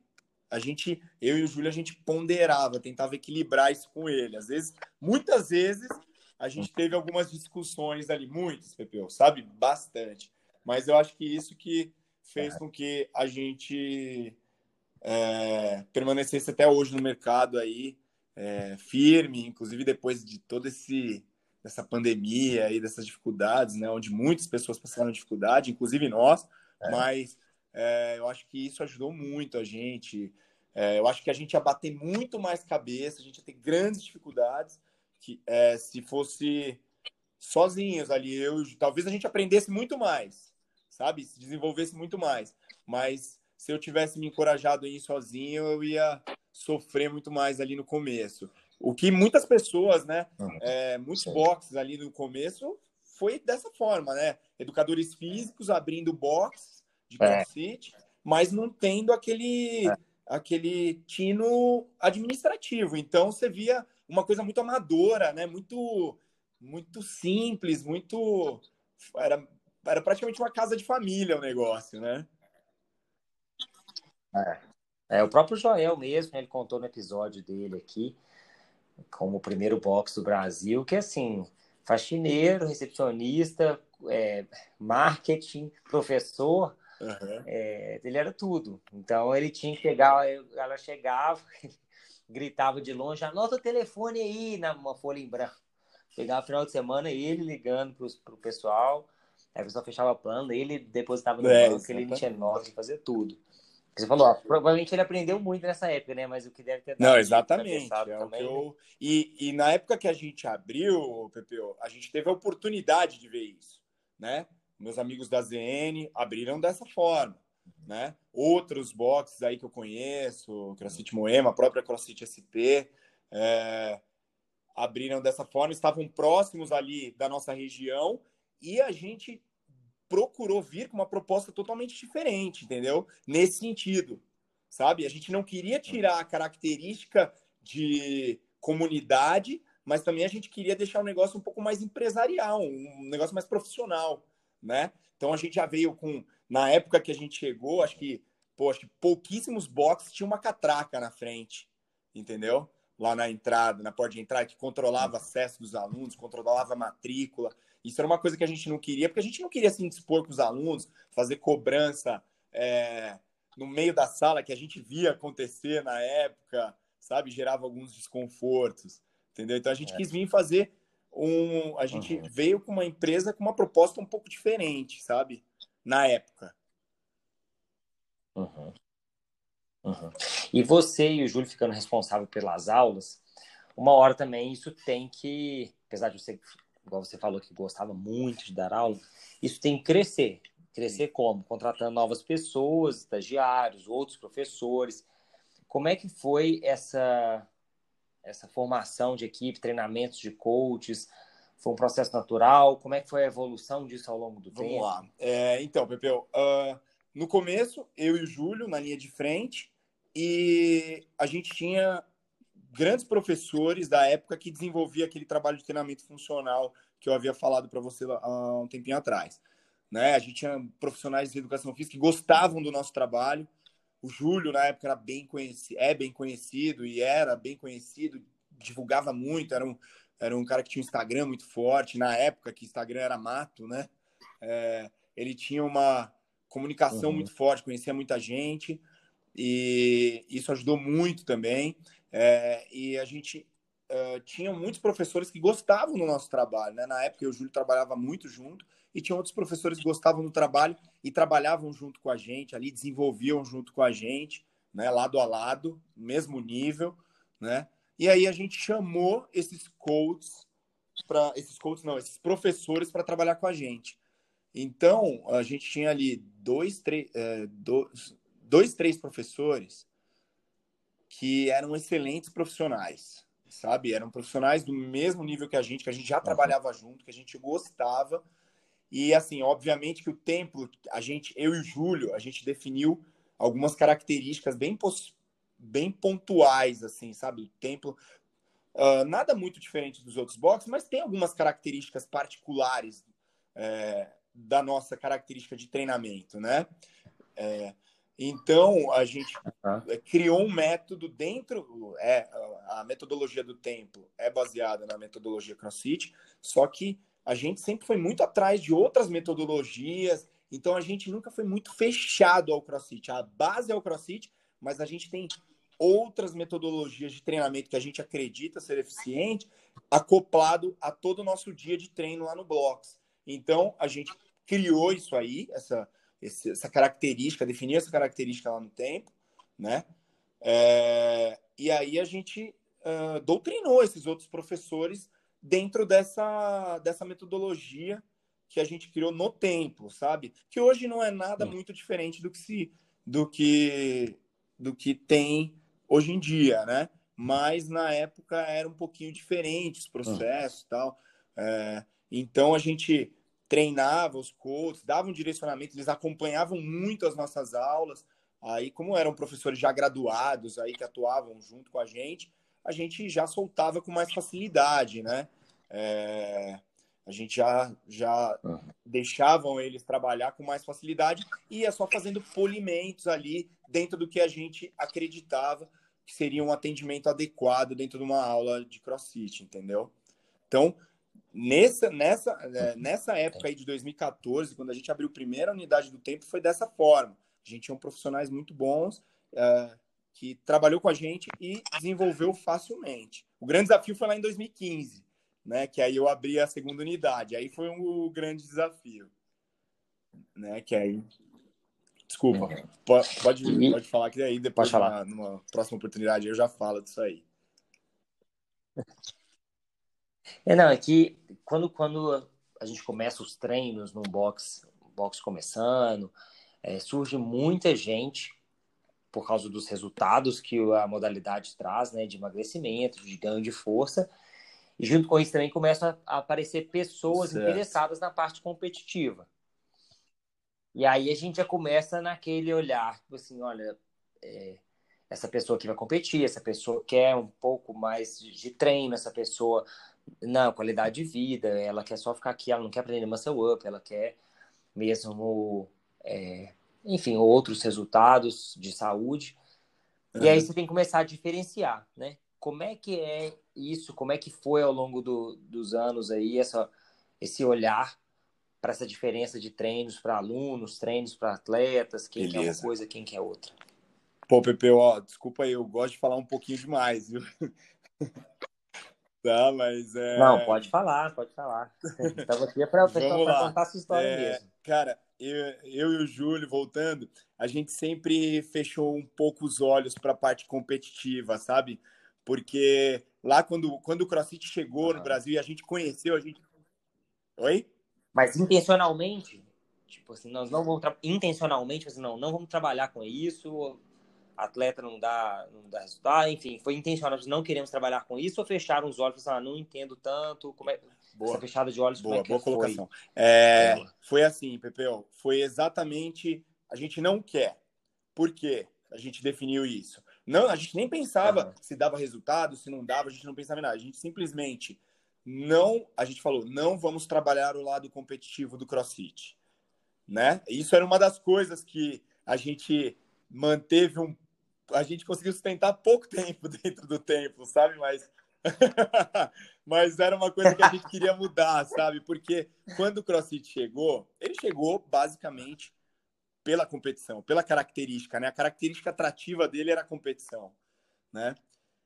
a gente, eu e o Júlio, a gente ponderava, tentava equilibrar isso com ele. Às vezes, muitas vezes, a gente teve algumas discussões ali, muitas, Pepeu, sabe? Bastante. Mas eu acho que isso que fez com que a gente é, permanecesse até hoje no mercado aí, é, firme, inclusive depois de todo esse dessa pandemia e dessas dificuldades, né, onde muitas pessoas passaram dificuldade, inclusive nós, é. mas é, eu acho que isso ajudou muito a gente. É, eu acho que a gente ia bater muito mais cabeça, a gente ia ter grandes dificuldades que é, se fosse sozinhos ali. Eu, talvez a gente aprendesse muito mais, sabe? Se desenvolvesse muito mais. Mas se eu tivesse me encorajado a ir sozinho, eu ia sofrer muito mais ali no começo. O que muitas pessoas, né? É, muitos boxes ali no começo foi dessa forma, né? Educadores físicos abrindo box de é. CrossFit, mas não tendo aquele, é. aquele tino administrativo. Então você via uma coisa muito amadora, né? Muito muito simples, muito era, era praticamente uma casa de família o negócio, né? É. é o próprio Joel mesmo, né? ele contou no episódio dele aqui, como o primeiro box do Brasil, que assim, faxineiro, recepcionista, é, marketing, professor, uhum. é, ele era tudo. Então ele tinha que pegar, ela chegava, gritava de longe, anota o telefone aí na uma folha em branco. Pegava o final de semana ele ligando para o pessoal, aí a pessoa fechava plano, ele depositava no é, banco, ele tinha nota de fazer tudo. Você falou, ó, provavelmente ele aprendeu muito nessa época, né? Mas o que deve ter Não, exatamente. É também, eu... né? e, e na época que a gente abriu, Pepeu, a gente teve a oportunidade de ver isso, né? Meus amigos da ZN abriram dessa forma, né? Outros boxes aí que eu conheço, CrossFit Moema, a própria CrossFit SP, é, abriram dessa forma, estavam próximos ali da nossa região e a gente procurou vir com uma proposta totalmente diferente, entendeu? Nesse sentido, sabe? A gente não queria tirar a característica de comunidade, mas também a gente queria deixar o negócio um pouco mais empresarial, um negócio mais profissional, né? Então a gente já veio com, na época que a gente chegou, acho que, pô, acho que pouquíssimos boxes tinham uma catraca na frente, entendeu? Lá na entrada, na porta de entrada, que controlava acesso dos alunos, controlava a matrícula. Isso era uma coisa que a gente não queria, porque a gente não queria se indispor com os alunos, fazer cobrança é, no meio da sala, que a gente via acontecer na época, sabe? Gerava alguns desconfortos, entendeu? Então a gente é. quis vir fazer um. A gente uhum. veio com uma empresa com uma proposta um pouco diferente, sabe? Na época. Uhum. Uhum. E você e o Júlio ficando responsável pelas aulas, uma hora também isso tem que, apesar de você igual você falou que gostava muito de dar aula, isso tem que crescer. Crescer como? Contratando novas pessoas, estagiários, outros professores. Como é que foi essa, essa formação de equipe, treinamentos de coaches? Foi um processo natural? Como é que foi a evolução disso ao longo do Vamos tempo? Vamos lá. É, então, Pepeu, uh, no começo, eu e o Júlio na linha de frente, e a gente tinha grandes professores da época que desenvolvia aquele trabalho de treinamento funcional que eu havia falado para você há um tempinho atrás. Né? A gente tinha profissionais de educação física que gostavam do nosso trabalho. O Júlio, na época, era bem conhecido, é bem conhecido e era bem conhecido, divulgava muito, era um, era um cara que tinha um Instagram muito forte, na época que Instagram era mato, né? É, ele tinha uma comunicação uhum. muito forte, conhecia muita gente, e isso ajudou muito também. É, e a gente uh, tinha muitos professores que gostavam do nosso trabalho. Né? Na época, eu e o Júlio trabalhava muito junto, e tinha outros professores que gostavam do trabalho e trabalhavam junto com a gente, ali desenvolviam junto com a gente, né? lado a lado, mesmo nível. Né? E aí a gente chamou esses coaches para esses coaches não, esses professores para trabalhar com a gente. Então a gente tinha ali dois, três, é, dois, dois, três professores que eram excelentes profissionais, sabe? Eram profissionais do mesmo nível que a gente, que a gente já trabalhava junto, que a gente gostava. E assim, obviamente que o templo, a gente, eu e o Júlio, a gente definiu algumas características bem bem pontuais, assim, sabe? O templo, uh, nada muito diferente dos outros boxes, mas tem algumas características particulares é, da nossa característica de treinamento, né? É, então, a gente uhum. criou um método dentro. É, a metodologia do tempo é baseada na metodologia CrossFit, só que a gente sempre foi muito atrás de outras metodologias, então a gente nunca foi muito fechado ao CrossFit. A base é o CrossFit, mas a gente tem outras metodologias de treinamento que a gente acredita ser eficiente, acoplado a todo o nosso dia de treino lá no Blocks. Então, a gente criou isso aí, essa esse, essa característica, definir essa característica lá no tempo, né? É, e aí a gente uh, doutrinou esses outros professores dentro dessa, dessa metodologia que a gente criou no tempo, sabe? Que hoje não é nada muito diferente do que se do que do que tem hoje em dia, né? Mas na época era um pouquinho diferente os processos e tal. É, então a gente treinava os coaches, dava um direcionamento, eles acompanhavam muito as nossas aulas, Aí, como eram professores já graduados aí que atuavam junto com a gente, a gente já soltava com mais facilidade, né? É, a gente já, já uhum. deixavam eles trabalhar com mais facilidade e ia só fazendo polimentos ali dentro do que a gente acreditava que seria um atendimento adequado dentro de uma aula de CrossFit, entendeu? Então, nessa, nessa, é, nessa época aí de 2014, quando a gente abriu a primeira unidade do tempo, foi dessa forma. A gente tinha profissionais muito bons é, que trabalhou com a gente e desenvolveu facilmente. O grande desafio foi lá em 2015, né? Que aí eu abri a segunda unidade. Aí foi um grande desafio, né? Que aí Desculpa. É. Pode, pode, e... pode falar que aí depois, falar. Numa, numa, próxima oportunidade, eu já falo disso aí. É, não, é que quando, quando a gente começa os treinos no box, box começando, é, surge muita gente por causa dos resultados que a modalidade traz, né, de emagrecimento, de ganho de força, e junto com isso também começam a aparecer pessoas certo. interessadas na parte competitiva. E aí a gente já começa naquele olhar, tipo assim, olha, é, essa pessoa que vai competir, essa pessoa quer um pouco mais de treino, essa pessoa não, qualidade de vida, ela quer só ficar aqui, ela não quer aprender muscle up, ela quer mesmo, é, enfim, outros resultados de saúde. Uhum. E aí você tem que começar a diferenciar, né? Como é que é isso? Como é que foi ao longo do, dos anos aí essa, esse olhar para essa diferença de treinos para alunos, treinos para atletas, quem Beleza. quer uma coisa, quem quer outra. Pô, Pepe, ó, desculpa aí, eu gosto de falar um pouquinho demais, viu? tá, mas é... Não, pode falar, pode falar. Estava aqui para contar a sua história é, mesmo. Cara, eu, eu e o Júlio, voltando, a gente sempre fechou um pouco os olhos para a parte competitiva, sabe? Porque lá quando, quando o CrossFit chegou no Brasil e a gente conheceu, a gente... Oi? Mas intencionalmente, tipo assim, nós não vamos intencionalmente, assim, não, não vamos trabalhar com isso, atleta não dá, não dá resultado, enfim, foi intencional, não queremos trabalhar com isso ou fecharam os olhos e falaram, ah, não entendo tanto, como é boa. essa fechada de olhos, boa, como é boa colocação. Foi? É, foi assim, Pepeu, foi exatamente, a gente não quer. Por quê? A gente definiu isso. Não, a gente nem pensava uhum. se dava resultado, se não dava, a gente não pensava em nada. A gente simplesmente não, a gente falou, não vamos trabalhar o lado competitivo do CrossFit, né? Isso era uma das coisas que a gente manteve um, a gente conseguiu sustentar pouco tempo dentro do tempo, sabe? Mas, mas era uma coisa que a gente queria mudar, sabe? Porque quando o CrossFit chegou, ele chegou basicamente pela competição, pela característica, né? A característica atrativa dele era a competição, né?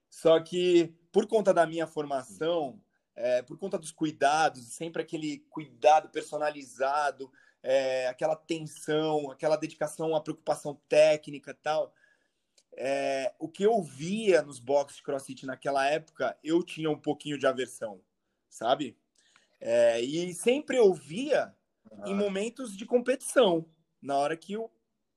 Só que por conta da minha formação é, por conta dos cuidados, sempre aquele cuidado personalizado, é, aquela atenção, aquela dedicação, a preocupação técnica tal. É, o que eu via nos boxes de CrossFit naquela época, eu tinha um pouquinho de aversão, sabe? É, e sempre eu via uhum. em momentos de competição, na hora que o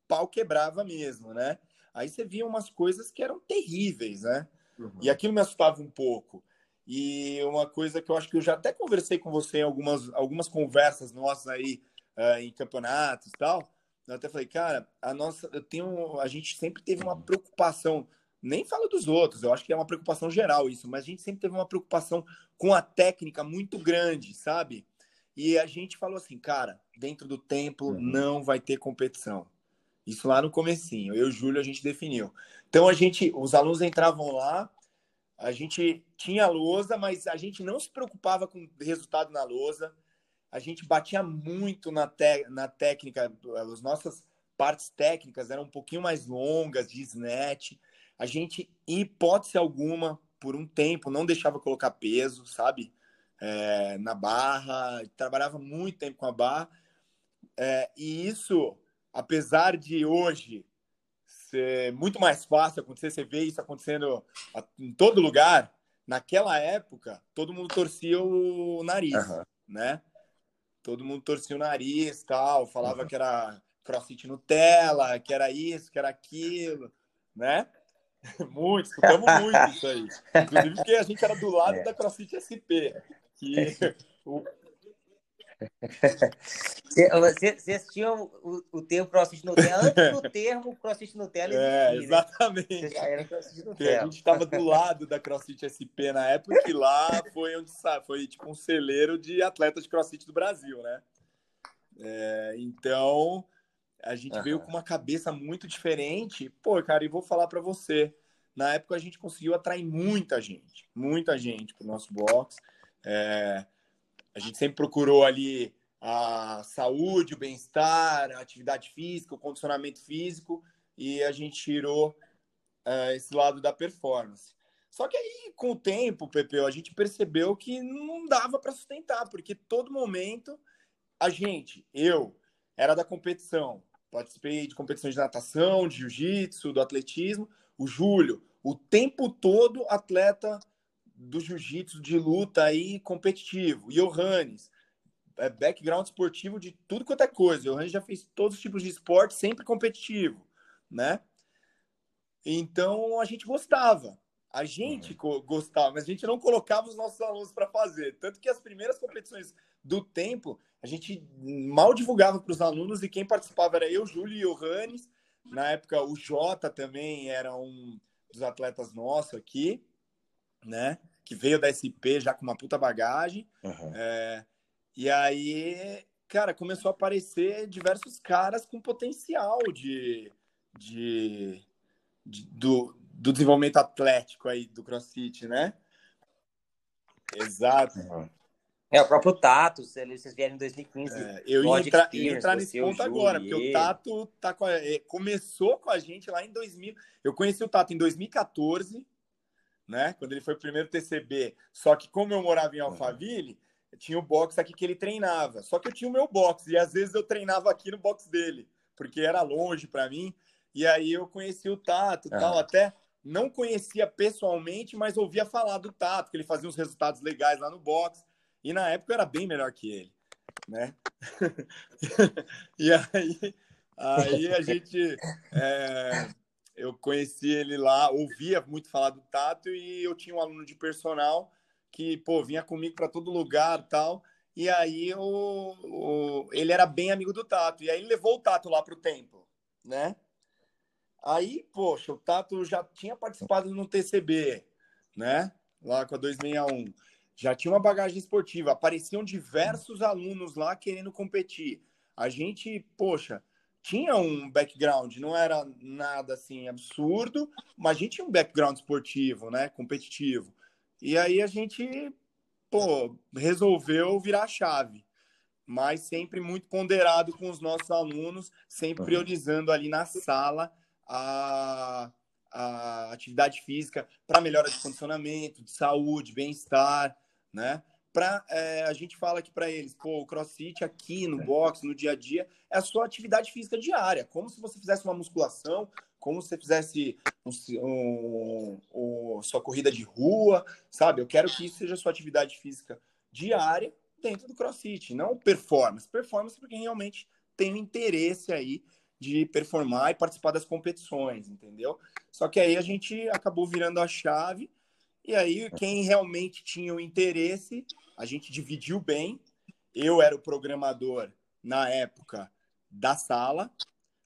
pau quebrava mesmo, né? Aí você via umas coisas que eram terríveis, né? Uhum. E aquilo me assustava um pouco. E uma coisa que eu acho que eu já até conversei com você em algumas, algumas conversas nossas aí uh, em campeonatos e tal. Eu até falei, cara, a nossa, eu tenho, a gente sempre teve uma preocupação, nem falo dos outros, eu acho que é uma preocupação geral isso, mas a gente sempre teve uma preocupação com a técnica muito grande, sabe? E a gente falou assim, cara, dentro do templo uhum. não vai ter competição. Isso lá no comecinho, eu e o Júlio a gente definiu. Então a gente, os alunos entravam lá, a gente tinha lousa, mas a gente não se preocupava com o resultado na lousa. A gente batia muito na, te, na técnica, as nossas partes técnicas eram um pouquinho mais longas, de snatch. A gente, em hipótese alguma, por um tempo, não deixava colocar peso, sabe? É, na barra, trabalhava muito tempo com a barra. É, e isso, apesar de hoje ser muito mais fácil acontecer. Você vê isso acontecendo em todo lugar. Naquela época, todo mundo torcia o nariz, uhum. né? Todo mundo torcia o nariz, tal, falava que era crossfit Nutella, que era isso, que era aquilo, né? Muito, escutamos muito isso aí. Inclusive porque a gente era do lado é. da CrossFit SP. Que o... Vocês assistiam o, o termo CrossFit Nutella antes do termo CrossFit Nutella existir, É, exatamente. Né? Já era CrossFit Nutella. A gente estava do lado da CrossFit SP na época e lá foi onde foi tipo um celeiro de atletas de CrossFit do Brasil, né? É, então a gente uhum. veio com uma cabeça muito diferente. Pô, cara, e vou falar para você. Na época a gente conseguiu atrair muita gente, muita gente para o nosso box. É, a gente sempre procurou ali a saúde, o bem-estar, a atividade física, o condicionamento físico, e a gente tirou uh, esse lado da performance. Só que aí, com o tempo, Pepeu, a gente percebeu que não dava para sustentar, porque todo momento a gente, eu, era da competição. Participei de competições de natação, de jiu-jitsu, do atletismo. O Júlio, o tempo todo atleta do jiu-jitsu, de luta aí competitivo. E o Hannes, é, background esportivo de tudo quanto é coisa. O Range já fez todos os tipos de esporte, sempre competitivo, né? Então a gente gostava. A gente uhum. gostava, mas a gente não colocava os nossos alunos para fazer. Tanto que as primeiras competições do tempo, a gente mal divulgava para os alunos e quem participava era eu, Júlio e o Hannes. Na época, o Jota também era um dos atletas nossos aqui, né? Que veio da SP já com uma puta bagagem. Uhum. É, e aí, cara, começou a aparecer diversos caras com potencial de, de, de do, do desenvolvimento atlético aí do CrossFit, né? Exato. É, o próprio Tato, vocês vieram em 2015. É, eu ia entrar, ia entrar nesse ponto agora, porque o Tato tá com a, é, começou com a gente lá em 2000. Eu conheci o Tato em 2014, né? Quando ele foi o primeiro TCB. Só que como eu morava em Alphaville, tinha o box aqui que ele treinava. Só que eu tinha o meu box e às vezes eu treinava aqui no box dele, porque era longe para mim. E aí eu conheci o Tato, ah. tal, até não conhecia pessoalmente, mas ouvia falar do Tato, que ele fazia uns resultados legais lá no box. E na época eu era bem melhor que ele, né? e aí, aí a gente é, eu conheci ele lá, ouvia muito falar do Tato e eu tinha um aluno de personal que, pô, vinha comigo para todo lugar tal. E aí o, o, ele era bem amigo do Tato. E aí ele levou o Tato lá pro templo, né? Aí, poxa, o Tato já tinha participado no TCB, né? Lá com a 261. Já tinha uma bagagem esportiva. Apareciam diversos alunos lá querendo competir. A gente, poxa, tinha um background, não era nada assim absurdo, mas a gente tinha um background esportivo, né? Competitivo. E aí a gente, pô, resolveu virar a chave, mas sempre muito ponderado com os nossos alunos, sempre priorizando ali na sala a, a atividade física para melhora de condicionamento, de saúde, bem-estar, né? Pra, é, a gente fala aqui para eles, pô, o crossfit aqui no box, no dia a dia, é a sua atividade física diária, como se você fizesse uma musculação, como se você fizesse um, um, um, sua corrida de rua, sabe? Eu quero que isso seja sua atividade física diária dentro do CrossFit, não performance. Performance porque realmente tem interesse aí de performar e participar das competições, entendeu? Só que aí a gente acabou virando a chave e aí quem realmente tinha o interesse, a gente dividiu bem. Eu era o programador na época da sala,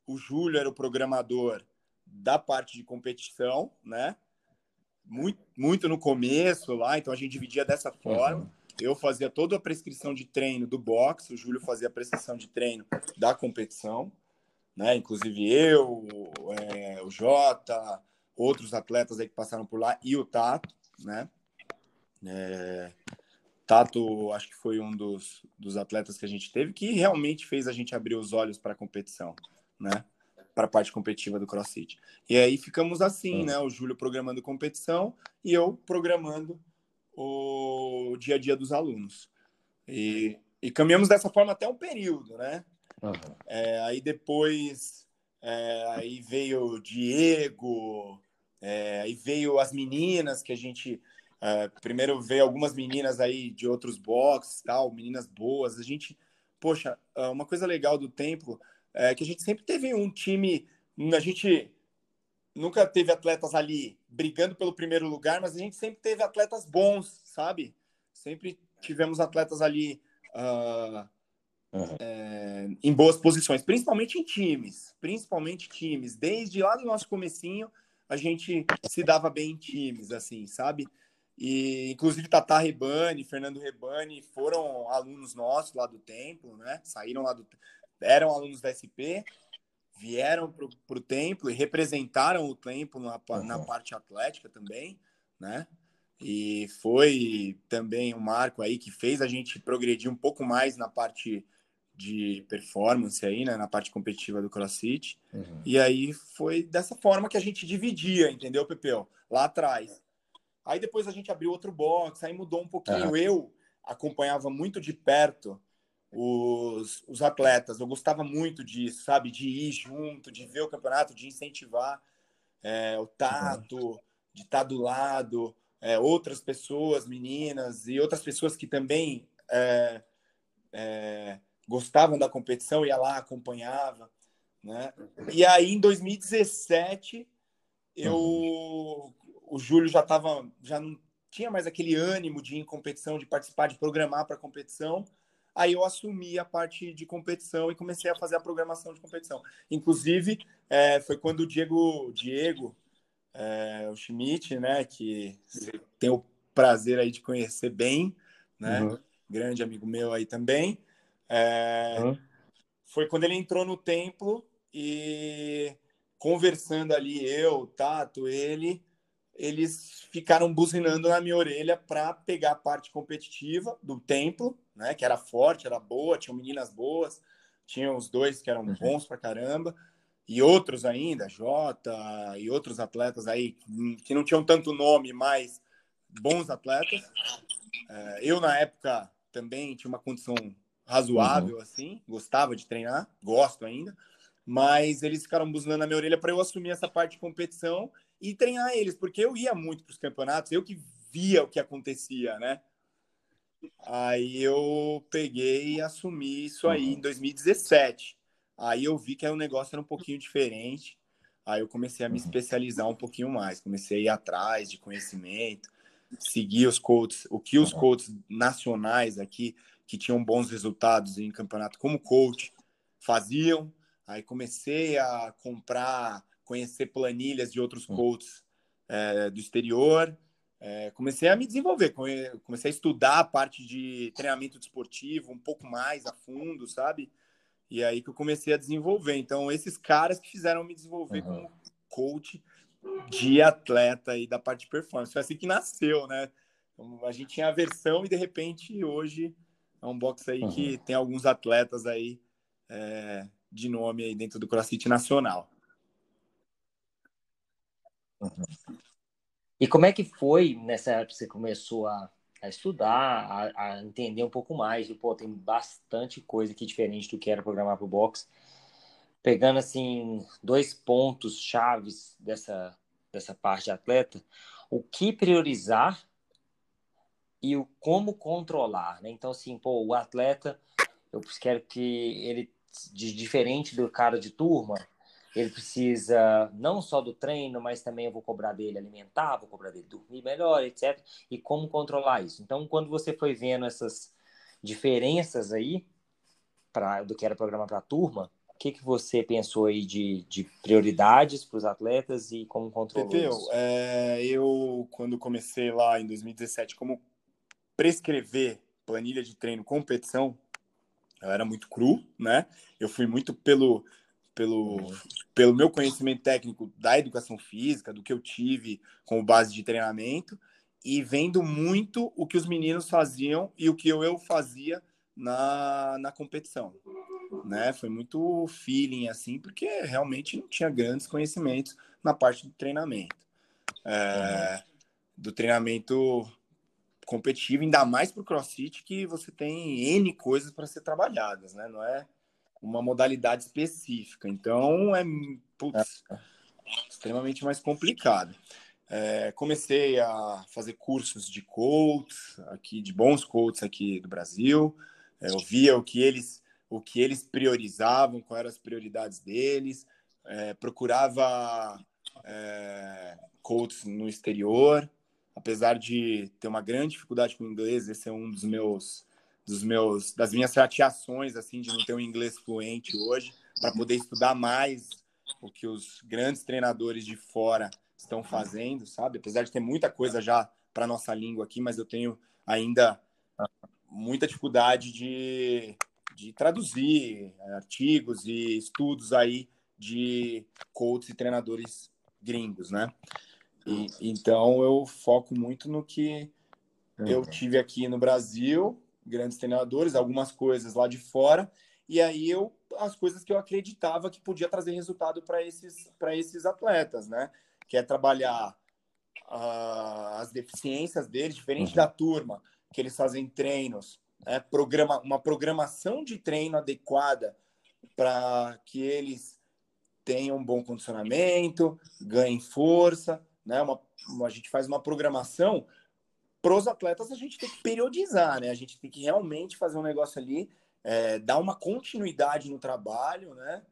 o Júlio era o programador da parte de competição, né? Muito, muito no começo lá, então a gente dividia dessa forma. Uhum. Eu fazia toda a prescrição de treino do boxe, o Júlio fazia a prescrição de treino da competição, né? Inclusive eu, é, o Jota, outros atletas aí que passaram por lá e o Tato, né? É, Tato, acho que foi um dos, dos atletas que a gente teve que realmente fez a gente abrir os olhos para a competição, né? para a parte competitiva do CrossFit. E aí ficamos assim, né? O Júlio programando competição e eu programando o dia a dia dos alunos. E, e caminhamos dessa forma até um período, né? Uhum. É, aí depois é, aí veio o Diego, é, aí veio as meninas que a gente é, primeiro veio algumas meninas aí de outros boxes, tal, meninas boas. A gente, poxa, é, uma coisa legal do tempo é, que a gente sempre teve um time, a gente nunca teve atletas ali brigando pelo primeiro lugar, mas a gente sempre teve atletas bons, sabe? Sempre tivemos atletas ali uh, uhum. é, em boas posições, principalmente em times, principalmente times. Desde lá do nosso comecinho, a gente se dava bem em times, assim, sabe? E inclusive Tata Rebani, Fernando Rebani foram alunos nossos lá do templo, né? Saíram lá do eram alunos da SP, vieram para o templo e representaram o templo na, uhum. na parte atlética também, né? E foi também um marco aí que fez a gente progredir um pouco mais na parte de performance aí, né, na parte competitiva do CrossFit. Uhum. E aí foi dessa forma que a gente dividia, entendeu, Pepeu? Lá atrás. Aí depois a gente abriu outro box, aí mudou um pouquinho. Uhum. Eu acompanhava muito de perto os, os atletas. Eu gostava muito disso, sabe? De ir junto, de ver o campeonato, de incentivar é, o tato, de estar do lado, é, outras pessoas, meninas e outras pessoas que também é, é gostavam da competição, ia lá, acompanhava. Né? E aí, em 2017, eu, uhum. O Júlio já estava, já não tinha mais aquele ânimo de ir em competição, de participar, de programar para competição. Aí eu assumi a parte de competição e comecei a fazer a programação de competição. Inclusive, é, foi quando o Diego, Diego é, o Schmidt, né, que tem o prazer aí de conhecer bem, né, uhum. grande amigo meu aí também, é, uhum. foi quando ele entrou no templo e conversando ali, eu, Tato, ele, eles ficaram buzinando na minha orelha para pegar a parte competitiva do templo, né? Que era forte, era boa, tinham meninas boas, tinham os dois que eram uhum. bons pra caramba, e outros ainda, Jota e outros atletas aí que não tinham tanto nome, mas bons atletas. É, eu, na época, também tinha uma condição razoável, uhum. assim, gostava de treinar, gosto ainda, mas eles ficaram buzinando na minha orelha para eu assumir essa parte de competição e treinar eles, porque eu ia muito para os campeonatos, eu que via o que acontecia, né? Aí eu peguei e assumi isso aí uhum. em 2017. Aí eu vi que o negócio era um pouquinho diferente. Aí eu comecei a me uhum. especializar um pouquinho mais, comecei a ir atrás de conhecimento, seguir os coaches, o que os uhum. coaches nacionais aqui que tinham bons resultados em campeonato como coach faziam. Aí comecei a comprar, conhecer planilhas de outros coaches é, do exterior. É, comecei a me desenvolver, comecei a estudar a parte de treinamento desportivo um pouco mais a fundo, sabe? E aí que eu comecei a desenvolver. Então, esses caras que fizeram me desenvolver uhum. como coach de atleta e da parte de performance. Foi assim que nasceu, né? Então, a gente tinha a versão e de repente hoje é um box aí uhum. que tem alguns atletas aí é, de nome aí dentro do CrossFit nacional. Uhum. E como é que foi nessa época que você começo a, a estudar, a, a, entender um pouco mais? E, pô, tem bastante coisa aqui diferente do que era programar para o box. Pegando, assim, dois pontos chaves dessa, dessa parte de atleta, o que priorizar e o como controlar, né? Então, assim, pô, o atleta, eu quero que ele, de, diferente do cara de turma, ele precisa não só do treino, mas também eu vou cobrar dele alimentar, vou cobrar dele dormir melhor, etc. E como controlar isso. Então, quando você foi vendo essas diferenças aí para do que era programa para a turma, o que, que você pensou aí de, de prioridades para os atletas e como controlar isso? É, eu, quando comecei lá em 2017, como prescrever planilha de treino competição, eu era muito cru, né? Eu fui muito pelo pelo, pelo meu conhecimento técnico da educação física, do que eu tive como base de treinamento, e vendo muito o que os meninos faziam e o que eu, eu fazia na, na competição. Né? Foi muito feeling, assim, porque realmente não tinha grandes conhecimentos na parte do treinamento. É, do treinamento competitivo, ainda mais para o CrossFit, que você tem N coisas para ser trabalhadas, né? Não é uma modalidade específica. Então é putz, extremamente mais complicado. É, comecei a fazer cursos de coaches aqui, de bons coaches aqui do Brasil. É, eu via o que eles, o que eles priorizavam, quais eram as prioridades deles. É, procurava é, coaches no exterior, apesar de ter uma grande dificuldade com o inglês. Esse é um dos meus dos meus, das minhas chateações, assim, de não ter um inglês fluente hoje, para poder estudar mais o que os grandes treinadores de fora estão fazendo, sabe? Apesar de ter muita coisa já para nossa língua aqui, mas eu tenho ainda muita dificuldade de, de traduzir artigos e estudos aí de coaches e treinadores gringos, né? E, então eu foco muito no que eu tive aqui no Brasil, grandes treinadores, algumas coisas lá de fora, e aí eu as coisas que eu acreditava que podia trazer resultado para esses para esses atletas, né? Que é trabalhar uh, as deficiências deles, diferente uhum. da turma, que eles fazem treinos, né? Programa, uma programação de treino adequada para que eles tenham um bom condicionamento, ganhem força, né? Uma, a gente faz uma programação para os atletas, a gente tem que periodizar, né? A gente tem que realmente fazer um negócio ali, é, dar uma continuidade no trabalho, né?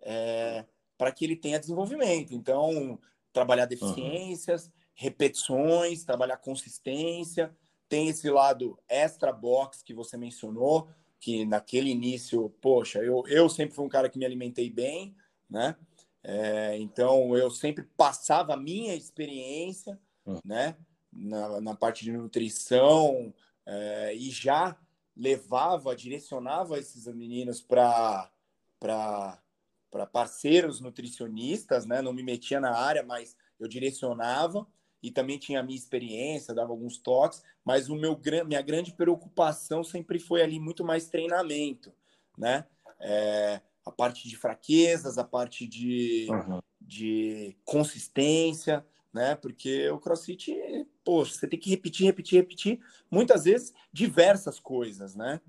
É, para que ele tenha desenvolvimento. Então, trabalhar deficiências, uhum. repetições, trabalhar consistência. Tem esse lado extra box que você mencionou, que naquele início, poxa, eu, eu sempre fui um cara que me alimentei bem, né? É, então eu sempre passava a minha experiência, uhum. né? Na, na parte de nutrição é, e já levava, direcionava esses meninos para parceiros nutricionistas, né? Não me metia na área, mas eu direcionava e também tinha a minha experiência, dava alguns toques, mas o meu minha grande preocupação sempre foi ali muito mais treinamento, né? É, a parte de fraquezas, a parte de, uhum. de consistência, né? Porque o CrossFit, poxa, você tem que repetir, repetir, repetir, muitas vezes diversas coisas, né?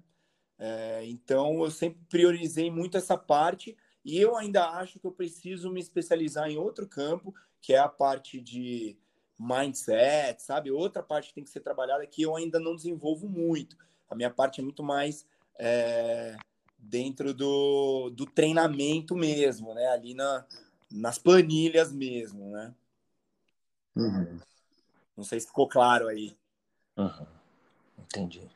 É, então eu sempre priorizei muito essa parte e eu ainda acho que eu preciso me especializar em outro campo, que é a parte de mindset, sabe? Outra parte que tem que ser trabalhada que eu ainda não desenvolvo muito. A minha parte é muito mais é, dentro do, do treinamento mesmo, né? Ali na, nas planilhas mesmo, né? Uhum. Não sei se ficou claro aí. Uhum. Entendi.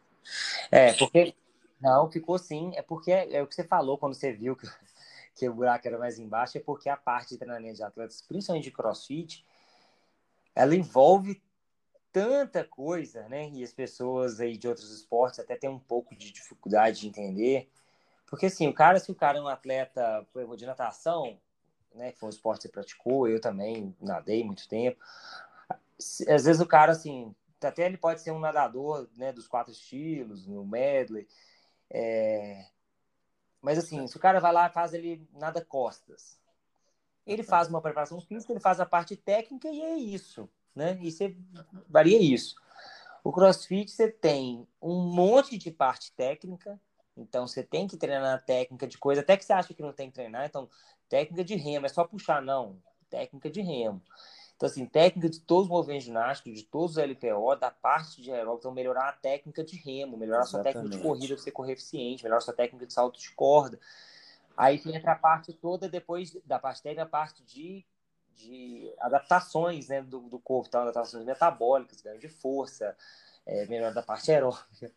É, porque. Não, ficou sim. É porque é o que você falou quando você viu que, que o buraco era mais embaixo, é porque a parte de treinamento de atletas, principalmente de crossfit, ela envolve tanta coisa, né? E as pessoas aí de outros esportes até têm um pouco de dificuldade de entender. Porque assim, o cara, se o cara é um atleta de natação, né, que foi um esporte que você praticou, eu também nadei muito tempo. Às vezes o cara, assim, até ele pode ser um nadador, né, dos quatro estilos, no medley, é... mas assim, se o cara vai lá e faz ele nada costas, ele faz uma preparação física, ele faz a parte técnica e é isso, né, e você varia isso. O CrossFit você tem um monte de parte técnica, então você tem que treinar a técnica de coisa, até que você acha que não tem que treinar. Então, técnica de remo, é só puxar, não. Técnica de remo. Então, assim, técnica de todos os movimentos ginásticos, de todos os LPO, da parte de aeróbico, então melhorar a técnica de remo, melhorar Exatamente. a sua técnica de corrida para você correr eficiente, melhorar sua técnica de salto de corda. Aí entra a parte toda depois da parte técnica, a parte de, de adaptações né, do, do corpo, então, adaptações metabólicas, ganho de força, é, melhor da parte aeróbica.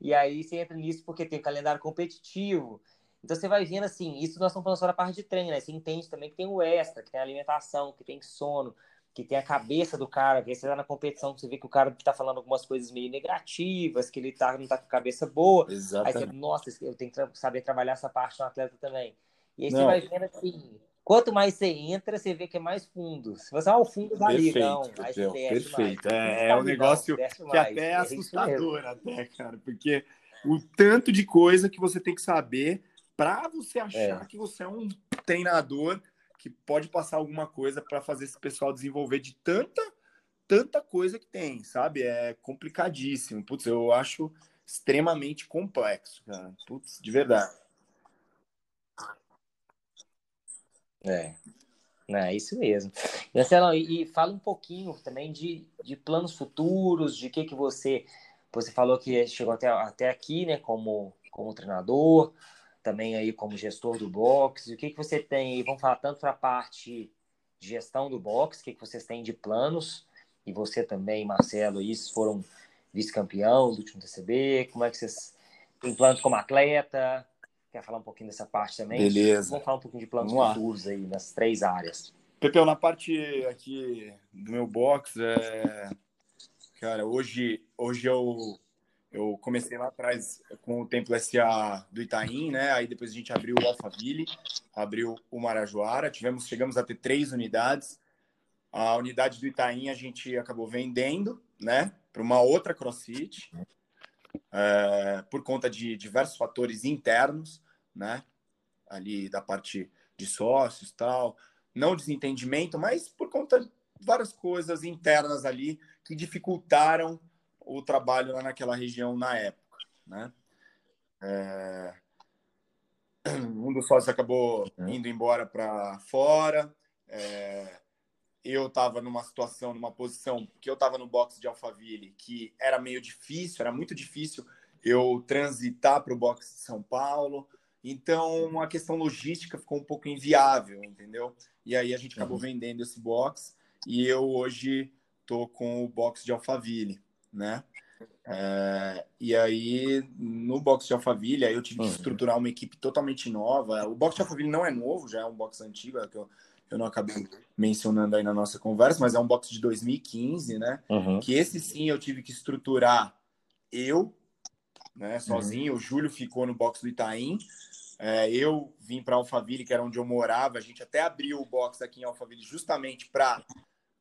E aí você entra nisso porque tem o calendário competitivo. Então você vai vendo assim, isso nós estamos falando só da parte de treino, né? Você entende também que tem o extra, que tem a alimentação, que tem sono, que tem a cabeça do cara, que você tá na competição, você vê que o cara tá falando algumas coisas meio negativas, que ele tá, não tá com a cabeça boa. Exatamente. Aí você, nossa, eu tenho que saber trabalhar essa parte no atleta também. E aí não. você vai vendo assim, quanto mais você entra, você vê que é mais fundo. Se você, ah, o fundo da perfeito, liga, não, aí você Perfeito, mais. é, é um negócio que mais. até é, é assustador, até, cara, porque o tanto de coisa que você tem que saber para você achar é. que você é um treinador que pode passar alguma coisa para fazer esse pessoal desenvolver de tanta tanta coisa que tem, sabe? É complicadíssimo. Putz, eu acho extremamente complexo, cara. Putz, de verdade. É, é isso mesmo. Marcelo, e, e fala um pouquinho também de, de planos futuros, de que que você você falou que chegou até, até aqui, né, como, como treinador, também aí como gestor do box. O que, que você tem aí? Vamos falar tanto para a parte de gestão do box, o que, que vocês têm de planos? E você também, Marcelo, isso foram vice-campeão do último TCB. Como é que vocês tem planos como atleta. Quer falar um pouquinho dessa parte também? Beleza. Vamos falar um pouquinho de planos futuros aí, nas três áreas. Pepeu, na parte aqui do meu box, é... cara, hoje, hoje eu, eu comecei lá atrás com o Templo SA do Itaim, né? Aí depois a gente abriu o Alphaville, abriu o Marajoara, tivemos, chegamos a ter três unidades. A unidade do Itaim a gente acabou vendendo, né, para uma outra CrossFit, é, por conta de diversos fatores internos, né, ali da parte de sócios tal não desentendimento, mas por conta de várias coisas internas ali que dificultaram o trabalho lá naquela região na época, né? É... Um dos sócios acabou uhum. indo embora para fora. É... Eu estava numa situação, numa posição que eu estava no box de Alphaville, que era meio difícil, era muito difícil eu transitar para o box de São Paulo. Então, a questão logística ficou um pouco inviável, entendeu? E aí a gente acabou uhum. vendendo esse box e eu hoje tô com o box de Alphaville, né? É, e aí, no box de Alphaville, eu tive que uhum. estruturar uma equipe totalmente nova. O box de Alphaville não é novo, já é um box antigo, é que eu, eu não acabei mencionando aí na nossa conversa, mas é um box de 2015, né? Uhum. Que esse sim eu tive que estruturar eu, né, sozinho. Uhum. O Júlio ficou no box do Itaim. É, eu vim para Alphaville, que era onde eu morava. A gente até abriu o box aqui em Alphaville justamente para.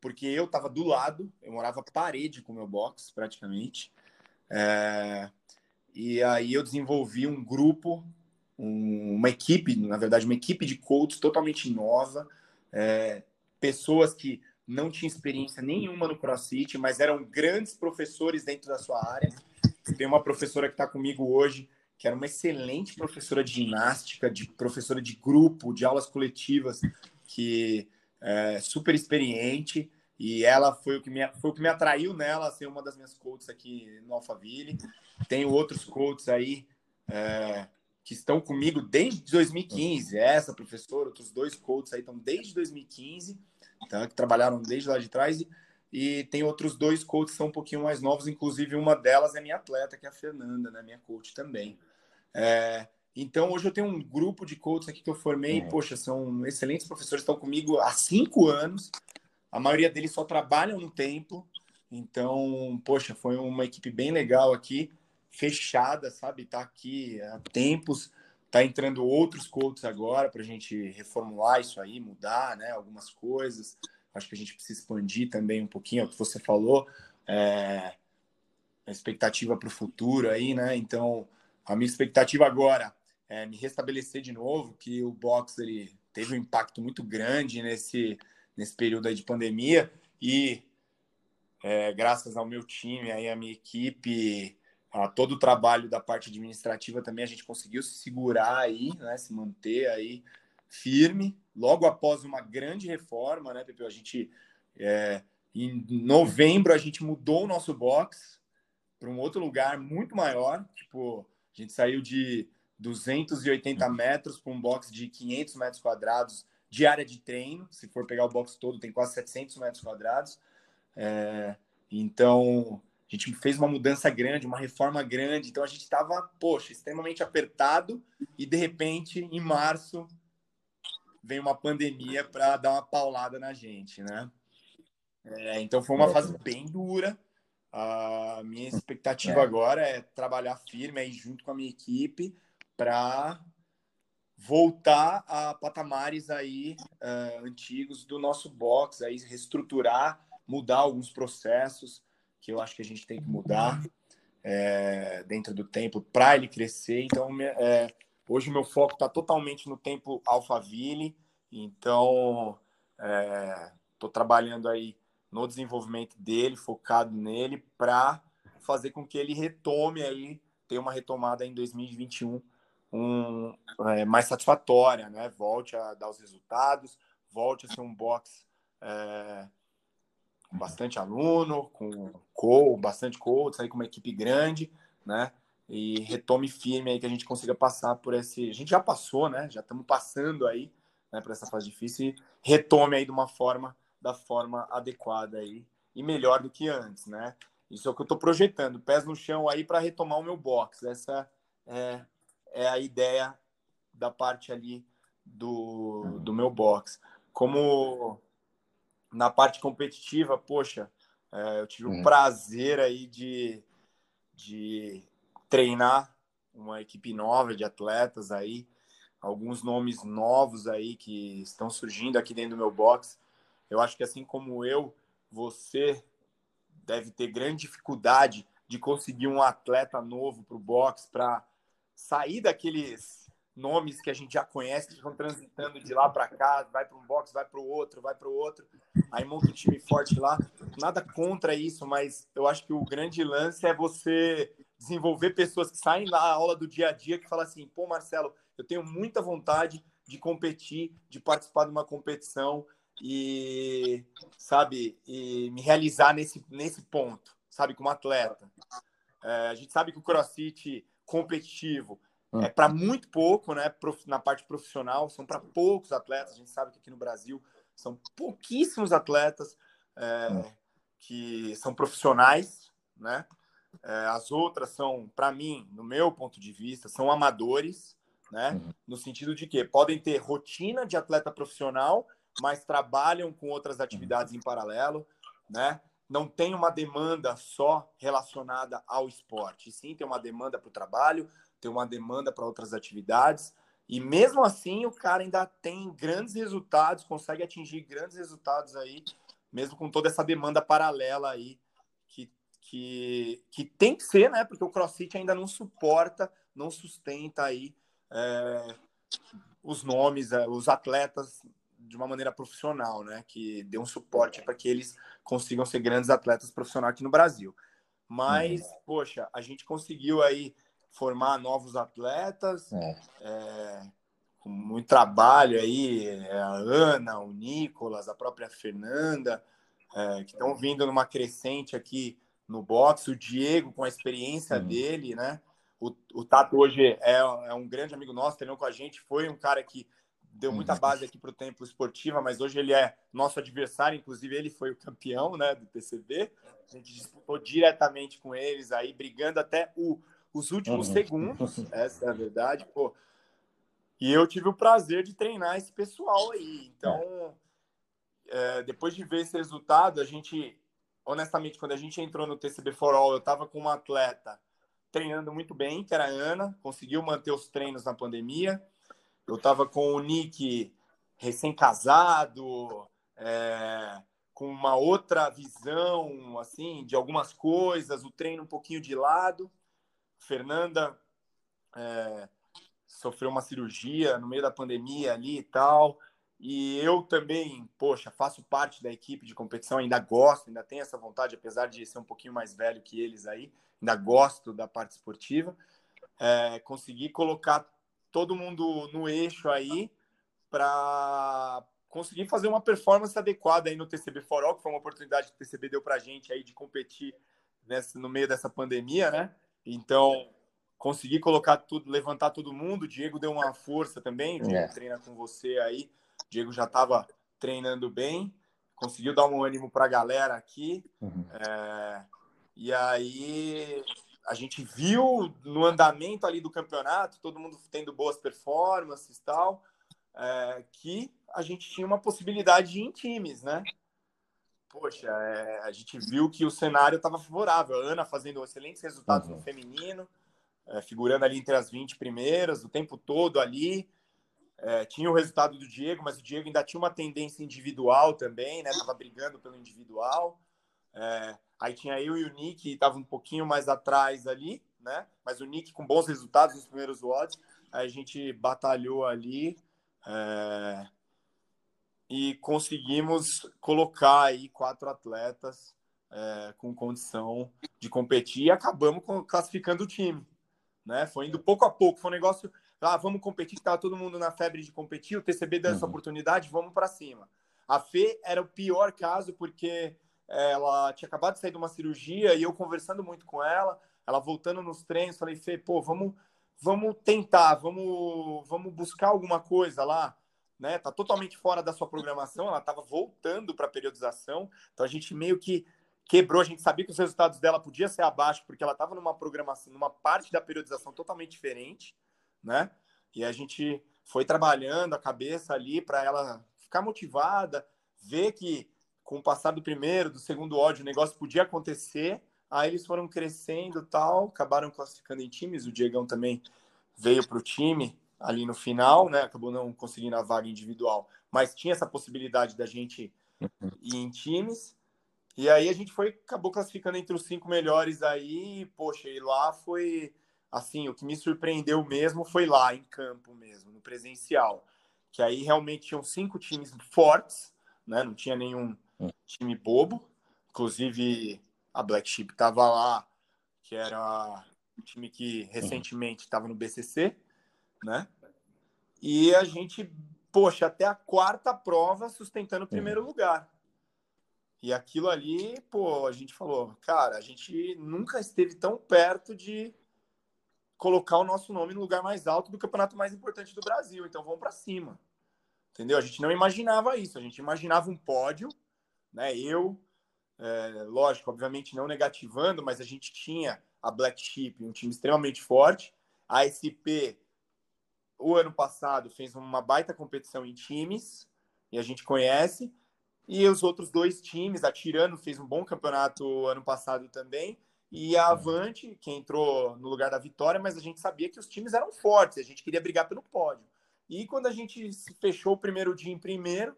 Porque eu estava do lado, eu morava parede com o meu box, praticamente. É, e aí eu desenvolvi um grupo, um, uma equipe, na verdade, uma equipe de coaches totalmente nova. É, pessoas que não tinham experiência nenhuma no CrossFit, mas eram grandes professores dentro da sua área. Tem uma professora que está comigo hoje, que era uma excelente professora de ginástica, de professora de grupo, de aulas coletivas, que é super experiente. E ela foi o que me, foi o que me atraiu nela ser uma das minhas coaches aqui no Alphaville. Tenho outros coaches aí é, que estão comigo desde 2015. Essa professora, outros dois coaches aí estão desde 2015, tá? que trabalharam desde lá de trás. E, e tem outros dois coaches que são um pouquinho mais novos, inclusive uma delas é minha atleta, que é a Fernanda, né? minha coach também. É, então, hoje eu tenho um grupo de coaches aqui que eu formei, uhum. poxa, são excelentes professores, estão comigo há cinco anos, a maioria deles só trabalham no tempo, então, poxa, foi uma equipe bem legal aqui, fechada, sabe? Tá aqui há tempos, tá entrando outros coaches agora para a gente reformular isso aí, mudar, né? Algumas coisas. Acho que a gente precisa expandir também um pouquinho é o que você falou, é, a expectativa para o futuro aí, né? Então, a minha expectativa agora é me restabelecer de novo, que o box ele teve um impacto muito grande nesse, nesse período aí de pandemia e é, graças ao meu time, aí a minha equipe, a todo o trabalho da parte administrativa também a gente conseguiu se segurar aí, né, se manter aí firme. Logo após uma grande reforma, né, Pepe? A gente é, em novembro a gente mudou o nosso box para um outro lugar muito maior, tipo a gente saiu de 280 uhum. metros para um box de 500 metros quadrados de área de treino. Se for pegar o box todo, tem quase 700 metros quadrados. É, então, a gente fez uma mudança grande, uma reforma grande. Então, a gente estava, poxa, extremamente apertado. E, de repente, em março, vem uma pandemia para dar uma paulada na gente, né? É, então, foi uma fase bem dura. A minha expectativa é. agora é trabalhar firme aí junto com a minha equipe para voltar a patamares aí uh, antigos do nosso box, aí reestruturar, mudar alguns processos que eu acho que a gente tem que mudar é, dentro do tempo para ele crescer. Então, é, hoje o meu foco está totalmente no tempo Alphaville, então estou é, trabalhando aí no desenvolvimento dele, focado nele, para fazer com que ele retome aí, tenha uma retomada em 2021 um, é, mais satisfatória, né? Volte a dar os resultados, volte a ser um box é, com bastante aluno, com co, bastante coach, aí com uma equipe grande, né? E retome firme aí que a gente consiga passar por esse. A gente já passou, né? Já estamos passando aí, né? Por essa fase difícil e retome aí de uma forma da forma adequada aí e melhor do que antes, né? Isso é o que eu estou projetando, pés no chão aí para retomar o meu box. Essa é, é a ideia da parte ali do, do meu box. Como na parte competitiva, poxa, é, eu tive o uhum. prazer aí de, de treinar uma equipe nova de atletas aí, alguns nomes novos aí que estão surgindo aqui dentro do meu box. Eu acho que assim como eu, você deve ter grande dificuldade de conseguir um atleta novo para o box, para sair daqueles nomes que a gente já conhece, que estão transitando de lá para cá, vai para um box, vai para o outro, vai para o outro, aí monta um time forte lá. Nada contra isso, mas eu acho que o grande lance é você desenvolver pessoas que saem da aula do dia a dia que falam assim, pô, Marcelo, eu tenho muita vontade de competir, de participar de uma competição e, sabe, e me realizar nesse, nesse ponto, sabe, como atleta. É, a gente sabe que o CrossFit competitivo é para muito pouco, né, na parte profissional, são para poucos atletas. A gente sabe que aqui no Brasil são pouquíssimos atletas é, que são profissionais, né? É, as outras são, para mim, no meu ponto de vista, são amadores, né? Uhum. No sentido de que podem ter rotina de atleta profissional, mas trabalham com outras atividades uhum. em paralelo, né? Não tem uma demanda só relacionada ao esporte, sim tem uma demanda para o trabalho, tem uma demanda para outras atividades. E mesmo assim, o cara ainda tem grandes resultados, consegue atingir grandes resultados aí, mesmo com toda essa demanda paralela aí que, que tem que ser, né? Porque o CrossFit ainda não suporta, não sustenta aí é, os nomes, é, os atletas de uma maneira profissional, né? Que dê um suporte para que eles consigam ser grandes atletas profissionais aqui no Brasil. Mas, uhum. poxa, a gente conseguiu aí formar novos atletas, é. É, com muito trabalho aí, é, a Ana, o Nicolas, a própria Fernanda, é, que estão vindo numa crescente aqui no boxe, o Diego com a experiência uhum. dele, né? O, o Tato hoje é, é, um grande amigo nosso, treinou com a gente, foi um cara que deu muita uhum. base aqui para o tempo esportiva, mas hoje ele é nosso adversário, inclusive ele foi o campeão né, do PCB. A gente disputou diretamente com eles aí, brigando até o, os últimos uhum. segundos, essa é a verdade, pô. E eu tive o prazer de treinar esse pessoal aí. Então, é, depois de ver esse resultado, a gente honestamente, quando a gente entrou no TCB For All, eu estava com uma atleta treinando muito bem, que era a Ana, conseguiu manter os treinos na pandemia. Eu estava com o Nick recém-casado, é, com uma outra visão, assim, de algumas coisas, o treino um pouquinho de lado. Fernanda é, sofreu uma cirurgia no meio da pandemia ali e tal. E eu também, poxa, faço parte da equipe de competição, ainda gosto, ainda tenho essa vontade, apesar de ser um pouquinho mais velho que eles aí, ainda gosto da parte esportiva. É, consegui colocar todo mundo no eixo aí para conseguir fazer uma performance adequada aí no TCB For All, que foi uma oportunidade que o TCB deu para a gente aí de competir nessa, no meio dessa pandemia, né? Então, consegui colocar tudo, levantar todo mundo. O Diego deu uma força também, o Diego é. treina com você aí Diego já estava treinando bem, conseguiu dar um ânimo para a galera aqui. Uhum. É, e aí a gente viu no andamento ali do campeonato, todo mundo tendo boas performances e tal, é, que a gente tinha uma possibilidade de ir em times, né? Poxa, é, a gente viu que o cenário estava favorável. A Ana fazendo excelentes resultados uhum. no feminino, é, figurando ali entre as 20 primeiras, o tempo todo ali. É, tinha o resultado do Diego, mas o Diego ainda tinha uma tendência individual também, né? Tava brigando pelo individual. É, aí tinha eu e o Nick, que tava um pouquinho mais atrás ali, né? Mas o Nick com bons resultados nos primeiros odds. Aí a gente batalhou ali é, e conseguimos colocar aí quatro atletas é, com condição de competir e acabamos classificando o time, né? Foi indo pouco a pouco, foi um negócio ah, vamos competir, estava todo mundo na febre de competir, o TCB deu essa uhum. oportunidade, vamos para cima. A Fê era o pior caso, porque ela tinha acabado de sair de uma cirurgia e eu conversando muito com ela, ela voltando nos treinos, falei, Fê, pô, vamos, vamos tentar, vamos, vamos buscar alguma coisa lá, né? Tá totalmente fora da sua programação, ela estava voltando para a periodização, então a gente meio que quebrou. A gente sabia que os resultados dela podiam ser abaixo, porque ela estava numa programação, numa parte da periodização totalmente diferente, né? E a gente foi trabalhando a cabeça ali para ela ficar motivada, ver que com o passar do primeiro, do segundo ódio, o negócio podia acontecer. Aí eles foram crescendo tal, acabaram classificando em times. O Diegão também veio para o time ali no final, né? Acabou não conseguindo a vaga individual, mas tinha essa possibilidade da gente ir em times. E aí a gente foi, acabou classificando entre os cinco melhores aí, e, poxa, e lá foi assim, o que me surpreendeu mesmo foi lá em campo mesmo, no presencial. Que aí realmente tinham cinco times fortes, né? Não tinha nenhum time bobo. Inclusive a Black Sheep estava lá, que era um time que recentemente estava no BCC, né? E a gente, poxa, até a quarta prova sustentando o primeiro lugar. E aquilo ali, pô, a gente falou, cara, a gente nunca esteve tão perto de colocar o nosso nome no lugar mais alto do campeonato mais importante do Brasil. Então vamos para cima. Entendeu? A gente não imaginava isso. A gente imaginava um pódio, né? Eu, é, lógico, obviamente não negativando, mas a gente tinha a Black Sheep, um time extremamente forte. A SP, o ano passado, fez uma baita competição em times, e a gente conhece. E os outros dois times, a Tirano fez um bom campeonato ano passado também, e a Avante, que entrou no lugar da vitória, mas a gente sabia que os times eram fortes, a gente queria brigar pelo pódio. E quando a gente fechou o primeiro dia em primeiro,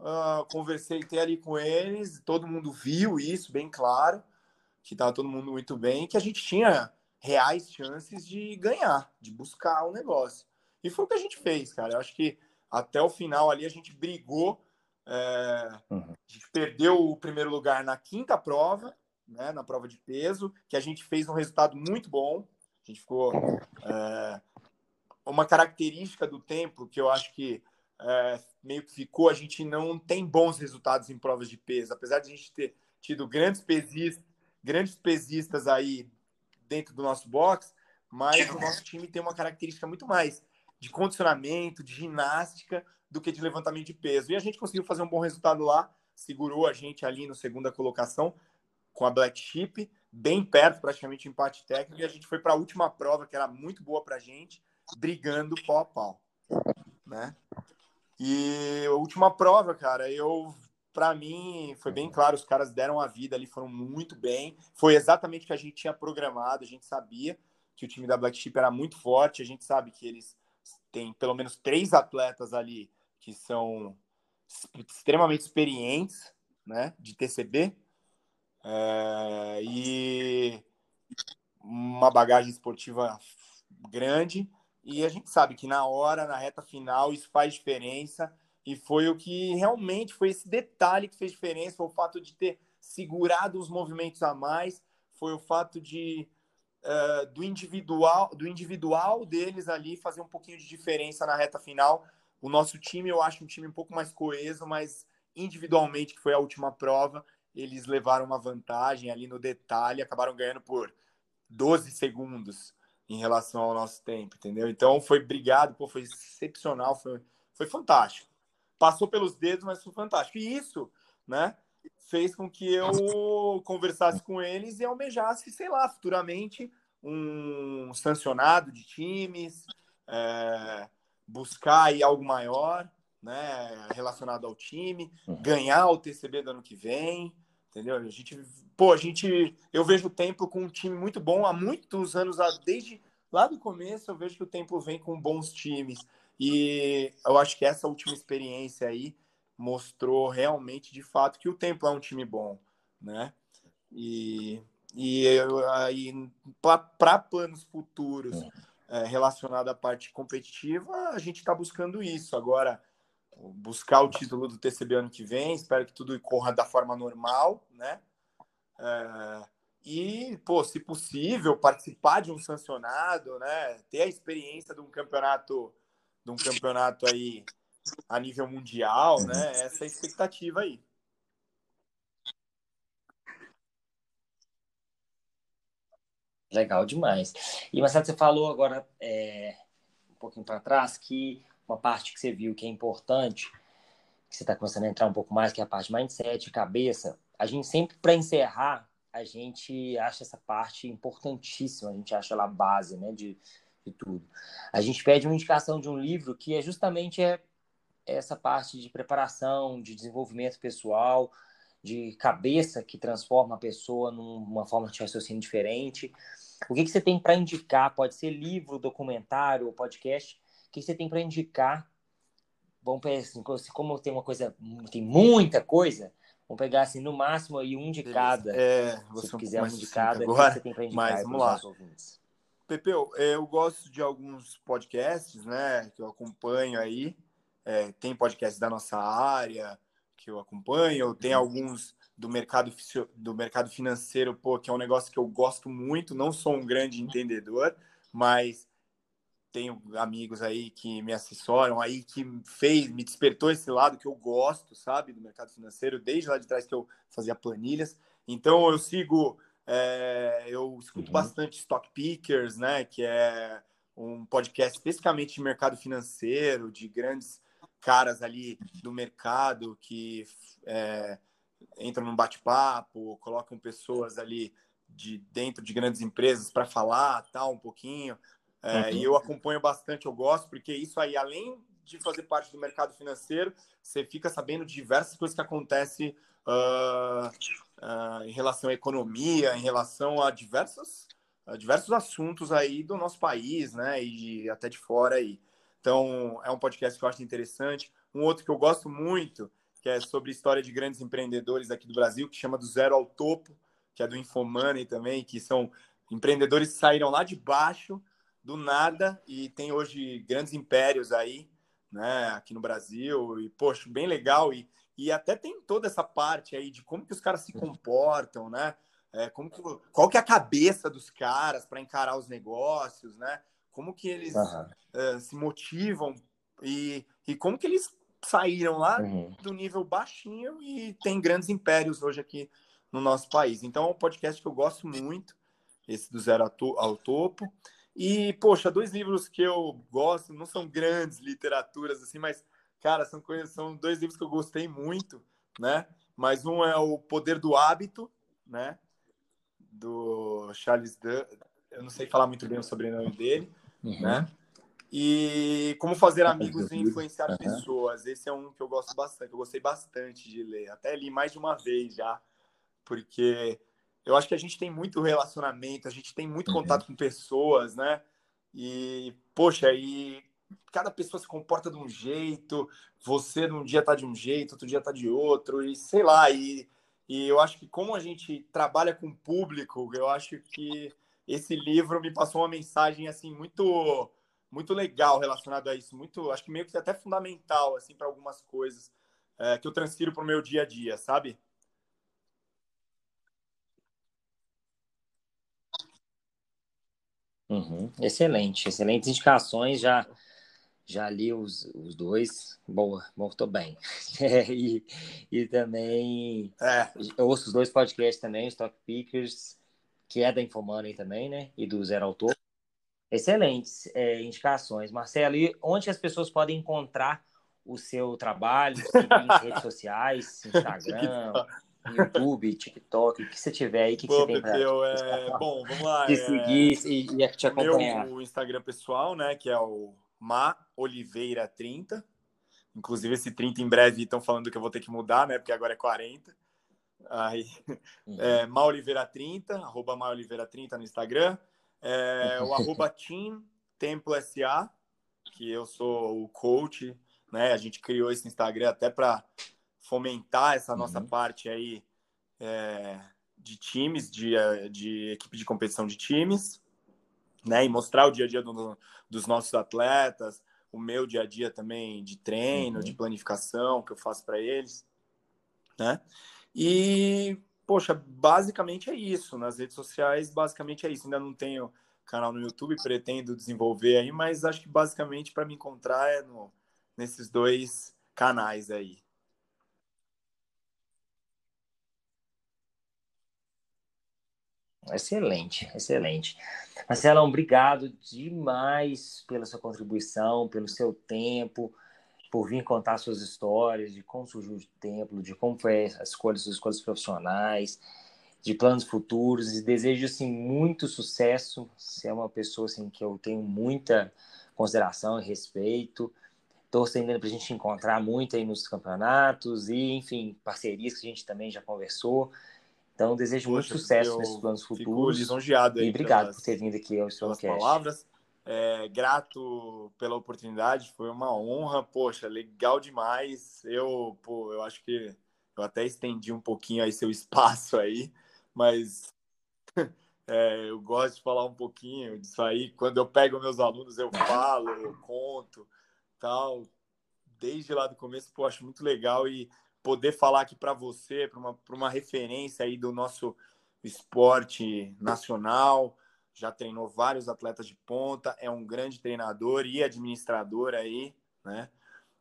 uh, conversei até ali com eles, todo mundo viu isso bem claro, que estava todo mundo muito bem, que a gente tinha reais chances de ganhar, de buscar o negócio. E foi o que a gente fez, cara. Eu acho que até o final ali a gente brigou é, uhum. A gente perdeu o primeiro lugar na quinta prova, né, na prova de peso, que a gente fez um resultado muito bom. A gente ficou. É, uma característica do tempo que eu acho que é, meio que ficou, a gente não tem bons resultados em provas de peso, apesar de a gente ter tido grandes pesistas, grandes pesistas aí dentro do nosso box, mas o nosso time tem uma característica muito mais de condicionamento, de ginástica, do que de levantamento de peso. E a gente conseguiu fazer um bom resultado lá, segurou a gente ali na segunda colocação com a Black Sheep, bem perto, praticamente empate técnico, e a gente foi para a última prova, que era muito boa para a gente, brigando pau a pau, né? E a última prova, cara, eu para mim foi bem claro, os caras deram a vida ali, foram muito bem. Foi exatamente o que a gente tinha programado, a gente sabia que o time da Black Sheep era muito forte, a gente sabe que eles têm pelo menos três atletas ali que são extremamente experientes, né, de TCB, é, e uma bagagem esportiva grande. E a gente sabe que na hora, na reta final, isso faz diferença. E foi o que realmente foi esse detalhe que fez diferença, foi o fato de ter segurado os movimentos a mais, foi o fato de uh, do individual do individual deles ali fazer um pouquinho de diferença na reta final o nosso time, eu acho um time um pouco mais coeso, mas individualmente, que foi a última prova, eles levaram uma vantagem ali no detalhe, acabaram ganhando por 12 segundos em relação ao nosso tempo, entendeu? Então foi brigado, pô, foi excepcional, foi, foi fantástico. Passou pelos dedos, mas foi fantástico. E isso, né, fez com que eu conversasse com eles e almejasse, sei lá, futuramente um sancionado de times, é, buscar aí algo maior, né, relacionado ao time, uhum. ganhar o TCB do ano que vem, entendeu? A gente, pô, a gente, eu vejo o Templo com um time muito bom há muitos anos, desde lá do começo eu vejo que o Templo vem com bons times e eu acho que essa última experiência aí mostrou realmente, de fato, que o Templo é um time bom, né? E, e aí, para planos futuros, uhum é, relacionado à parte competitiva, a gente está buscando isso. Agora, buscar o título do TCB ano que vem, espero que tudo corra da forma normal, né? É, e, pô, se possível, participar de um sancionado, né? Ter a experiência de um campeonato, de um campeonato aí a nível mundial, né? Essa é a expectativa aí. Legal demais. E Marcelo, você falou agora é, um pouquinho para trás que uma parte que você viu que é importante, que você está começando a entrar um pouco mais, que é a parte mindset, cabeça. a gente sempre, para encerrar, a gente acha essa parte importantíssima, a gente acha ela a base né, de, de tudo. A gente pede uma indicação de um livro que é justamente é essa parte de preparação, de desenvolvimento pessoal, de cabeça que transforma a pessoa numa forma de raciocínio diferente. O que, que você tem para indicar? Pode ser livro, documentário ou podcast. O que, você tem para indicar? Vamos pegar assim, como tem uma coisa, tem muita coisa, vamos pegar assim, no máximo aí um de cada. É, se um quiser um de cada, agora, você tem para indicar mas, vamos lá. ouvintes? Pepeu, eu gosto de alguns podcasts, né, que eu acompanho aí. É, tem podcasts da nossa área que eu acompanho, tem uhum. alguns do mercado, do mercado financeiro, pô, que é um negócio que eu gosto muito. Não sou um grande entendedor, mas tenho amigos aí que me assessoram aí, que fez, me despertou esse lado que eu gosto, sabe, do mercado financeiro, desde lá de trás que eu fazia planilhas. Então eu sigo, é, eu escuto uhum. bastante Stock Pickers, né, que é um podcast especificamente de mercado financeiro, de grandes caras ali do mercado que é, entram num bate-papo, colocam pessoas ali de dentro de grandes empresas para falar, tal, um pouquinho. É, uhum. E eu acompanho bastante, eu gosto, porque isso aí, além de fazer parte do mercado financeiro, você fica sabendo de diversas coisas que acontecem uh, uh, em relação à economia, em relação a diversos, a diversos assuntos aí do nosso país, né? E até de fora aí. Então, é um podcast que eu acho interessante. Um outro que eu gosto muito que é sobre história de grandes empreendedores aqui do Brasil, que chama do Zero ao Topo, que é do Infomoney também, que são empreendedores que saíram lá de baixo, do nada, e tem hoje grandes impérios aí, né, aqui no Brasil, e, poxa, bem legal, e, e até tem toda essa parte aí de como que os caras se comportam, né, é, como que, qual que é a cabeça dos caras para encarar os negócios, né, como que eles uhum. é, se motivam e, e como que eles saíram lá uhum. do nível baixinho e tem grandes impérios hoje aqui no nosso país. Então é um podcast que eu gosto muito, esse do Zero ao Topo. E, poxa, dois livros que eu gosto, não são grandes literaturas assim, mas, cara, são coisas, são dois livros que eu gostei muito, né? Mas um é O Poder do Hábito, né? Do Charles Dunn, eu não sei falar muito bem o sobrenome dele, uhum. né? E como fazer amigos e influenciar uhum. pessoas. Esse é um que eu gosto bastante, eu gostei bastante de ler. Até li mais de uma vez já, porque eu acho que a gente tem muito relacionamento, a gente tem muito uhum. contato com pessoas, né? E, poxa, e cada pessoa se comporta de um jeito, você num dia tá de um jeito, outro dia tá de outro, e sei lá, e, e eu acho que como a gente trabalha com público, eu acho que esse livro me passou uma mensagem assim muito muito legal relacionado a isso, muito, acho que meio que até fundamental assim para algumas coisas é, que eu transfiro para o meu dia a dia, sabe? Uhum. Excelente, excelentes indicações. Já já li os, os dois. Boa, tô bem. É, e, e também é. eu ouço os dois podcasts também, Stock Pickers, que é da Infomoney também, né? E do Zero Autor. Excelentes é, indicações. Marcelo, e onde as pessoas podem encontrar o seu trabalho, em redes sociais, Instagram, YouTube, TikTok, o que você tiver aí, o que, que você tem é... Bom, vamos lá. Te é... seguir e, e te acompanhar. Meu Instagram pessoal, né, que é o Ma Oliveira 30. Inclusive, esse 30 em breve estão falando que eu vou ter que mudar, né, porque agora é 40. Aí, uhum. é, Ma Oliveira 30, arroba Ma Oliveira 30 no Instagram. É, o arroba Team Templo SA, que eu sou o coach, né? A gente criou esse Instagram até para fomentar essa nossa uhum. parte aí é, de times, de, de equipe de competição de times, né? E mostrar o dia a dia do, dos nossos atletas, o meu dia a dia também de treino, uhum. de planificação que eu faço para eles, né? E poxa, basicamente é isso. Nas redes sociais, basicamente é isso. Ainda não tenho canal no YouTube, pretendo desenvolver aí, mas acho que basicamente para me encontrar é no, nesses dois canais aí. Excelente, excelente. Marcelão, obrigado demais pela sua contribuição, pelo seu tempo. por vir contar suas histórias, de como surgiu o templo, de como foi a escolha, suas escolhas profissionais, de planos futuros. E desejo assim, muito sucesso. Você é uma pessoa assim, que eu tenho muita consideração e respeito. Torcendo para a gente encontrar muito aí nos campeonatos e, enfim, parcerias que a gente também já conversou. Então, desejo Poxa, muito sucesso nesses planos futuros. lisonjeado aí e obrigado por ter vindo aqui ao Stormcast. palavras. É, grato pela oportunidade, foi uma honra, poxa, legal demais. Eu, pô, eu acho que eu até estendi um pouquinho aí seu espaço aí, mas é, eu gosto de falar um pouquinho disso aí. Quando eu pego meus alunos, eu falo, eu conto, tal. Desde lá do começo, pô, acho muito legal e poder falar aqui para você, para uma, uma referência aí do nosso esporte nacional. Já treinou vários atletas de ponta, é um grande treinador e administrador aí, né?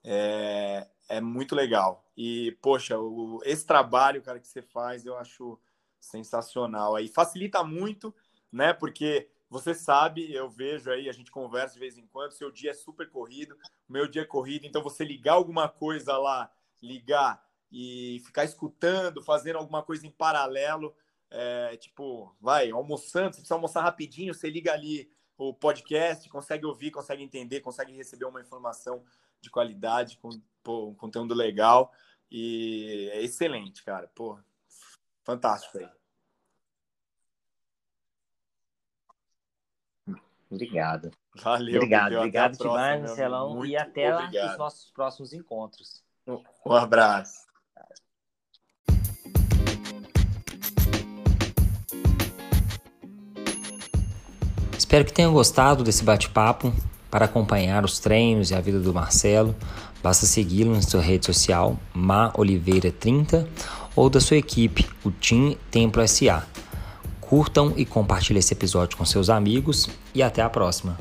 É, é muito legal. E, poxa, o, esse trabalho, cara, que você faz, eu acho sensacional. Aí facilita muito, né? Porque você sabe, eu vejo aí, a gente conversa de vez em quando, seu dia é super corrido, meu dia é corrido, então você ligar alguma coisa lá, ligar e ficar escutando, fazendo alguma coisa em paralelo, é, tipo, vai, almoçando, você precisa almoçar rapidinho, você liga ali o podcast, consegue ouvir, consegue entender, consegue receber uma informação de qualidade, com pô, um conteúdo legal e é excelente, cara, pô, fantástico aí. Obrigado. Valeu. Obrigado, obrigado demais, Marcelão. E até obrigado. os nossos próximos encontros. Um abraço. Espero que tenham gostado desse bate-papo. Para acompanhar os treinos e a vida do Marcelo, basta segui-lo na sua rede social, Ma Oliveira 30, ou da sua equipe, o Team Templo SA. Curtam e compartilhem esse episódio com seus amigos e até a próxima.